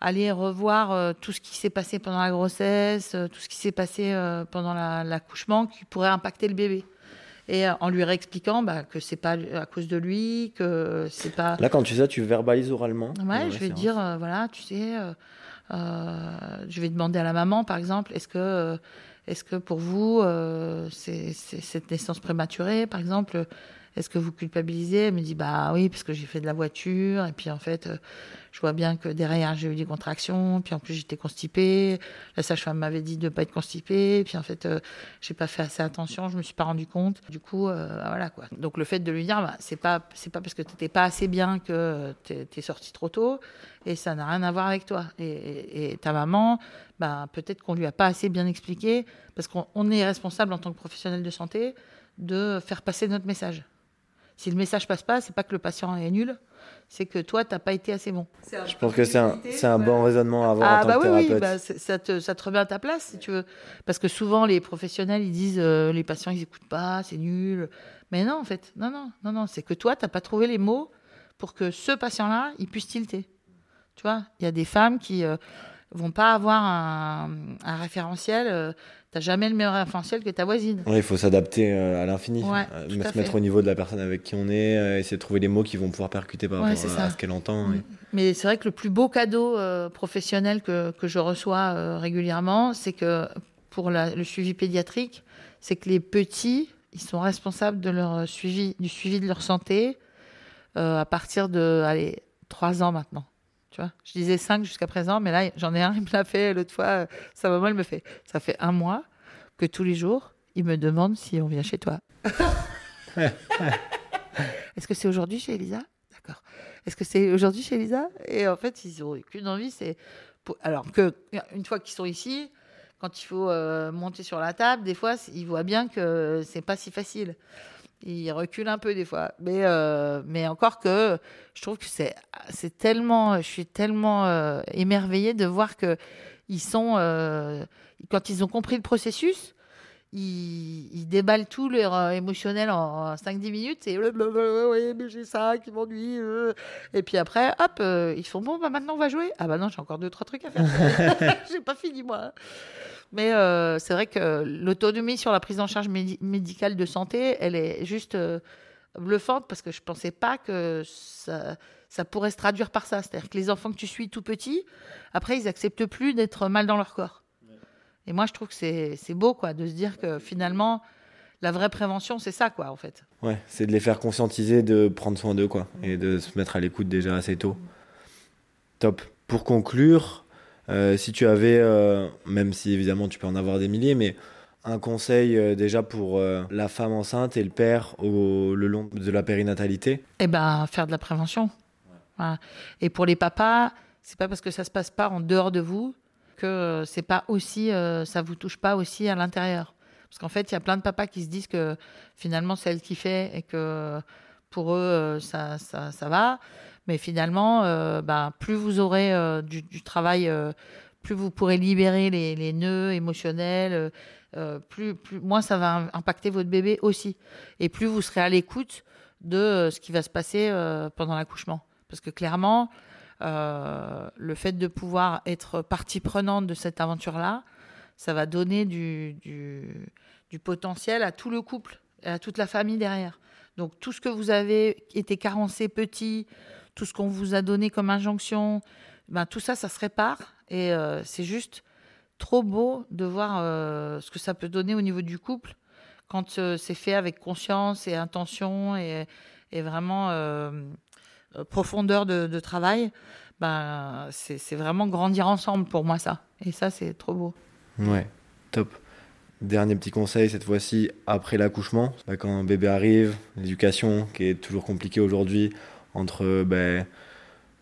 aller revoir tout ce qui s'est passé pendant la grossesse, tout ce qui s'est passé pendant l'accouchement qui pourrait impacter le bébé et euh, en lui réexpliquant bah, que c'est pas à cause de lui, que c'est pas. Là, quand tu sais, tu verbalises oralement. Ouais, je vais dire, euh, voilà, tu sais, euh, je vais demander à la maman, par exemple, est-ce que, est-ce que pour vous, c'est cette naissance prématurée, par exemple, est-ce que vous culpabilisez? Elle me dit bah oui parce que j'ai fait de la voiture et puis en fait je vois bien que derrière j'ai eu des contractions, puis en plus j'étais constipée. La sage-femme m'avait dit de ne pas être constipée, puis en fait euh, j'ai pas fait assez attention, je me suis pas rendu compte. Du coup, euh, voilà quoi. Donc le fait de lui dire, bah, c'est pas pas parce que tu n'étais pas assez bien que tu es, sorti trop tôt, et ça n'a rien à voir avec toi. Et, ta maman, bah, peut-être qu'on lui a pas assez bien expliqué, parce qu'on est responsable en tant que professionnel de santé de faire passer notre message. Si le message passe pas, c'est pas que le patient est nul, c'est que toi, tu n'as pas été assez bon. Je pense que c'est un, c'est un bon raisonnement à avoir Ah en tant bah que oui, oui, thérapeute. bah, c'est- ça, te, ça te remet à ta place, si tu veux. Parce que souvent, les professionnels, ils disent euh, les patients, ils écoutent pas, c'est nul. Mais non, en fait, non, non, non, non, c'est que toi, tu n'as pas trouvé les mots pour que ce patient-là, il puisse tilter. Tu vois, il y a des femmes qui euh, vont pas avoir un, un référentiel. euh, T'as jamais le meilleur référentiel que ta voisine. Ouais, il faut s'adapter euh, à l'infini, Ouais, Euh, à se mettre au niveau de la personne avec qui on est, euh, essayer de trouver les mots qui vont pouvoir percuter par Ouais, rapport à, ce qu'elle entend. Mm. et- Mais c'est vrai que le plus beau cadeau euh, professionnel que, que je reçois euh, régulièrement, c'est que pour la- le suivi pédiatrique, c'est que les petits, ils sont responsables de leur suivi, du suivi de leur santé euh, à partir de allez, 3 ans maintenant. Tu vois je disais 5 jusqu'à présent, mais là, j'en ai un, il me l'a fait l'autre fois. euh, Sa maman, elle me fait. Ça fait un mois que tous les jours, il me demande si on vient chez toi. Est-ce que c'est aujourd'hui chez Elisa? D'accord. Est-ce que c'est aujourd'hui chez Elisa? Et en fait, ils n'ont qu'une envie, c'est. pour- Alors que, une fois qu'ils sont ici, quand il faut euh, monter sur la table, des fois, ils voient bien que c'est pas si facile. Ils reculent un peu des fois. Mais, euh, encore que je trouve que c'est, tellement. Je suis tellement euh, émerveillée de voir que ils sont. euh, quand ils ont compris le processus, ils, ils déballent tout leur euh, émotionnel en 5-10 minutes et blablabla, ouais, mais j'ai ça qui m'ennuie. euh. Et puis après, hop, euh, ils font bon, bah maintenant on va jouer. Ah bah non, j'ai encore deux, trois trucs à faire. j'ai pas fini moi. Mais euh, c'est vrai que l'autonomie sur la prise en charge médi- médicale de santé, elle est juste euh, bluffante parce que je pensais pas que ça, ça pourrait se traduire par ça. C'est-à-dire que les enfants que tu suis tout petits, après, ils acceptent plus d'être mal dans leur corps. Et moi, je trouve que c'est beau, quoi, de se dire que finalement, la vraie prévention, c'est ça, quoi, en fait. Ouais, c'est de les faire conscientiser, de prendre soin d'eux, quoi, et de se mettre à l'écoute déjà assez tôt. Top. Pour conclure, euh, si tu avais, euh, même si évidemment tu peux en avoir des milliers, mais un conseil euh, déjà pour la femme enceinte et le père au, le long de la périnatalité? Eh ben, faire de la prévention. Voilà. Et pour les papas, c'est pas parce que ça se passe pas en dehors de vous que euh, c'est pas aussi, euh, ça vous touche pas aussi à l'intérieur. Parce qu'en fait, il y a plein de papas qui se disent que finalement c'est elle qui fait et que pour eux euh, ça, ça, ça va. Mais finalement, ben, plus vous aurez du, travail, plus vous pourrez libérer les, nœuds émotionnels, plus, plus, moins ça va impacter votre bébé aussi. Et plus vous serez à l'écoute de ce qui va se passer pendant l'accouchement. Parce que clairement, le fait de pouvoir être partie prenante de cette aventure-là, ça va donner du, potentiel à tout le couple et à toute la famille derrière. Donc tout ce que vous avez été carencé petit, tout ce qu'on vous a donné comme injonction, ben, tout ça, ça se répare. Et euh, c'est juste trop beau de voir euh, ce que ça peut donner au niveau du couple quand euh, c'est fait avec conscience et intention et, vraiment euh, euh, profondeur de, travail. Ben, c'est vraiment grandir ensemble pour moi, ça. Et ça, c'est trop beau. Ouais, top. Dernier petit conseil, cette fois-ci, après l'accouchement, bah, quand un bébé arrive, l'éducation qui est toujours compliquée aujourd'hui, entre ben,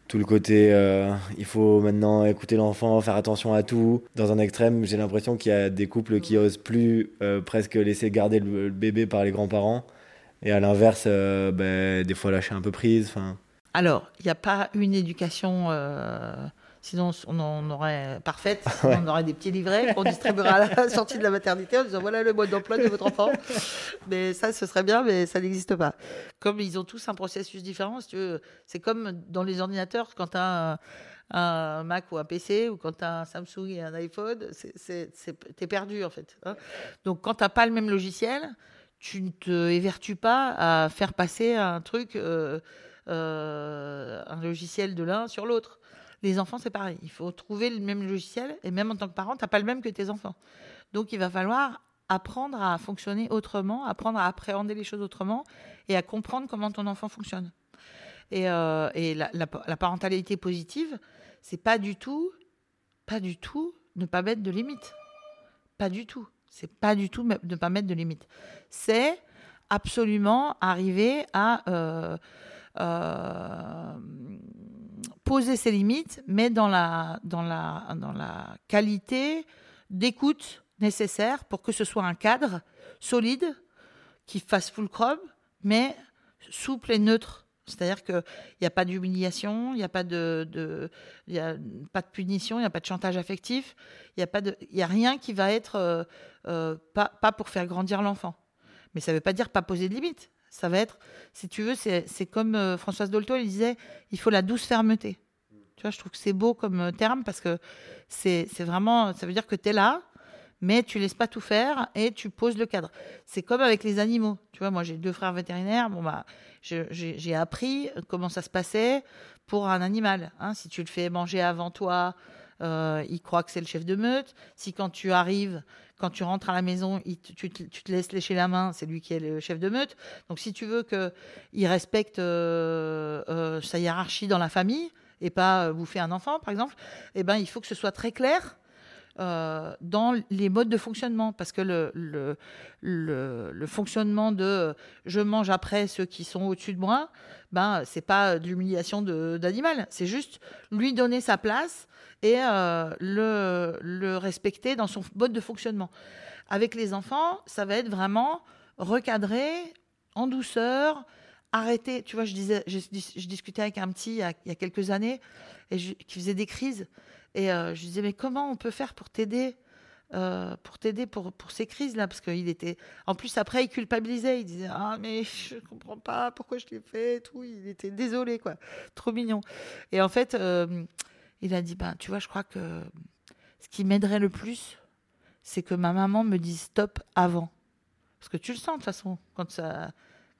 tout le côté euh, il faut maintenant écouter l'enfant, faire attention à tout. Dans un extrême, j'ai l'impression qu'il y a des couples qui osent plus euh, presque laisser garder le, bébé par les grands-parents. Et à l'inverse, euh, ben, des fois lâcher un peu prise. Enfin, Alors, il n'y a pas une éducation, euh, sinon on en aurait parfaite, Ouais. on aurait des petits livrets qu'on distribuera à la sortie de la maternité en disant voilà le mode d'emploi de votre enfant. mais ça, ce serait bien, mais ça n'existe pas. Comme ils ont tous un processus différent, si c'est comme dans les ordinateurs, quand tu as un, un Mac ou un PC, ou quand tu as un Samsung et un iPhone, tu es perdu en fait. hein. Donc quand tu n'as pas le même logiciel, tu ne te évertues pas à faire passer un truc. euh, euh, un logiciel de l'un sur l'autre. Les enfants, c'est pareil. Il faut trouver le même logiciel et même en tant que parent, tu n'as pas le même que tes enfants. Donc, il va falloir apprendre à fonctionner autrement, apprendre à appréhender les choses autrement et à comprendre comment ton enfant fonctionne. Et, euh, la, parentalité positive, c'est pas du tout, pas du tout ne pas mettre de limites. Pas du tout. C'est pas du tout ne pas mettre de limites. C'est absolument arriver à euh, poser ses limites, mais dans la, dans la, dans la qualité d'écoute nécessaire pour que ce soit un cadre solide qui fasse full chrome, mais souple et neutre. C'est-à-dire qu'il n'y a pas d'humiliation, il n'y a, pas de, de, a pas de punition, il n'y a pas de chantage affectif, il n'y a, a rien qui va être euh, euh, pas, pas pour faire grandir l'enfant. Mais ça ne veut pas dire pas poser de limites. Ça va être, si tu veux, c'est comme euh, Françoise Dolto, elle disait, il faut la douce fermeté. Tu vois, je trouve que c'est beau comme terme parce que c'est vraiment, ça veut dire que tu es là, mais tu laisses pas tout faire et tu poses le cadre. C'est comme avec les animaux. Tu vois, moi j'ai deux frères vétérinaires. Bon bah, j'ai appris comment ça se passait pour un animal. Hein. Si tu le fais manger avant toi, euh, il croit que c'est le chef de meute. Si quand tu arrives, quand tu rentres à la maison, tu, te laisses lécher la main, c'est lui qui est le chef de meute. Donc si tu veux qu'il respecte euh, euh, sa hiérarchie dans la famille et pas bouffer un enfant, par exemple, eh ben, il faut que ce soit très clair euh, dans les modes de fonctionnement. Parce que le, fonctionnement de je mange après ceux qui sont au-dessus de moi, ben, c'est pas de l'humiliation d'animal. C'est juste lui donner sa place et euh, le, respecter dans son mode de fonctionnement. Avec les enfants, ça va être vraiment recadré, en douceur, arrêter. Tu vois, je, discutais avec un petit il y a, il y a quelques années et qui faisait des crises. Et euh, je disais, mais comment on peut faire pour t'aider euh, pour t'aider pour, pour ces crises-là? Parce qu'il était. En plus, après, il culpabilisait. Il disait, ah, mais je comprends pas pourquoi je l'ai fait. Tout. Il était désolé, quoi. Trop mignon. Et en fait, euh, il a dit, ben, tu vois, je crois que ce qui m'aiderait le plus, c'est que ma maman me dise stop avant. Parce que tu le sens, de toute façon, quand ça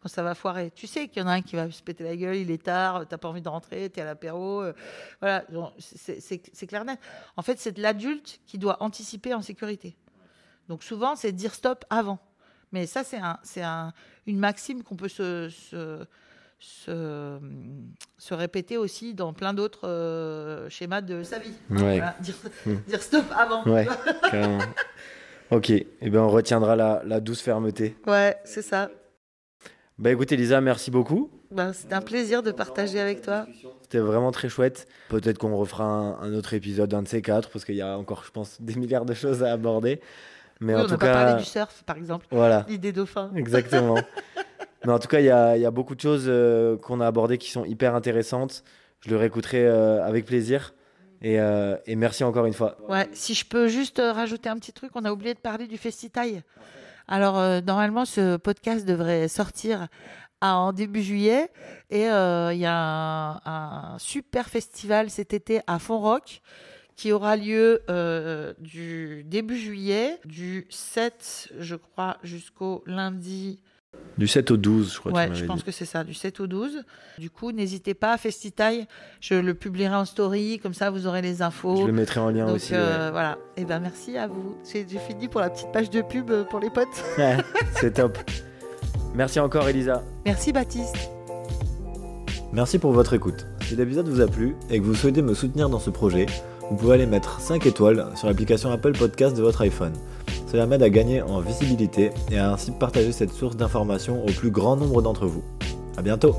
ça va foirer. Tu sais qu'il y en a un qui va se péter la gueule, il est tard, t'as pas envie de rentrer, t'es à l'apéro. Euh, voilà, c'est clair net. En fait, c'est l'adulte qui doit anticiper en sécurité. Donc souvent, c'est dire stop avant. Mais ça, c'est un, un, une maxime qu'on peut se, se, se, répéter aussi dans plein d'autres euh, schémas de sa vie. Hmm. dire, stop avant. Ouais, ok, et eh ben on retiendra la, la douce fermeté. Ouais, c'est ça. Bah écoutez Lisa, merci beaucoup. Bah, C'était un plaisir de partager avec toi. C'était vraiment très chouette. Peut-être qu'on refera un, autre épisode, un de ces quatre, parce qu'il y a encore, je pense, des milliards de choses à aborder. Mais en on tout cas, pas parlé du surf, par exemple. Voilà. L'idée dauphin. Exactement. Mais en tout cas, il y a, y a, beaucoup de choses euh, qu'on a abordées qui sont hyper intéressantes. Je le réécouterai euh, avec plaisir. Et, euh, et, merci encore une fois. Ouais, si je peux juste rajouter un petit truc, on a oublié de parler du Festitaille. Alors, euh, normalement, ce podcast devrait sortir en début juillet. Et euh, il y a un, super festival cet été à Fontrock qui aura lieu euh, du début juillet, du 7, je crois, jusqu'au lundi du 7 au 12, je crois. Ouais, je pense que c'est ça, du 7 au 12. Du coup, n'hésitez pas, à Festitaille, je le publierai en story, comme ça vous aurez les infos. Je le mettrai en lien aussi. Euh, voilà. Et eh ben merci à vous. J'ai fini pour la petite page de pub euh, pour les potes. c'est top. Merci encore, Elisa. Merci, Baptiste. Merci pour votre écoute. Si l'épisode vous a plu et que vous souhaitez me soutenir dans ce projet, vous pouvez aller mettre 5 étoiles sur l'application Apple Podcast de votre iPhone. Cela m'aide à gagner en visibilité et à ainsi partager cette source d'information au plus grand nombre d'entre vous. A bientôt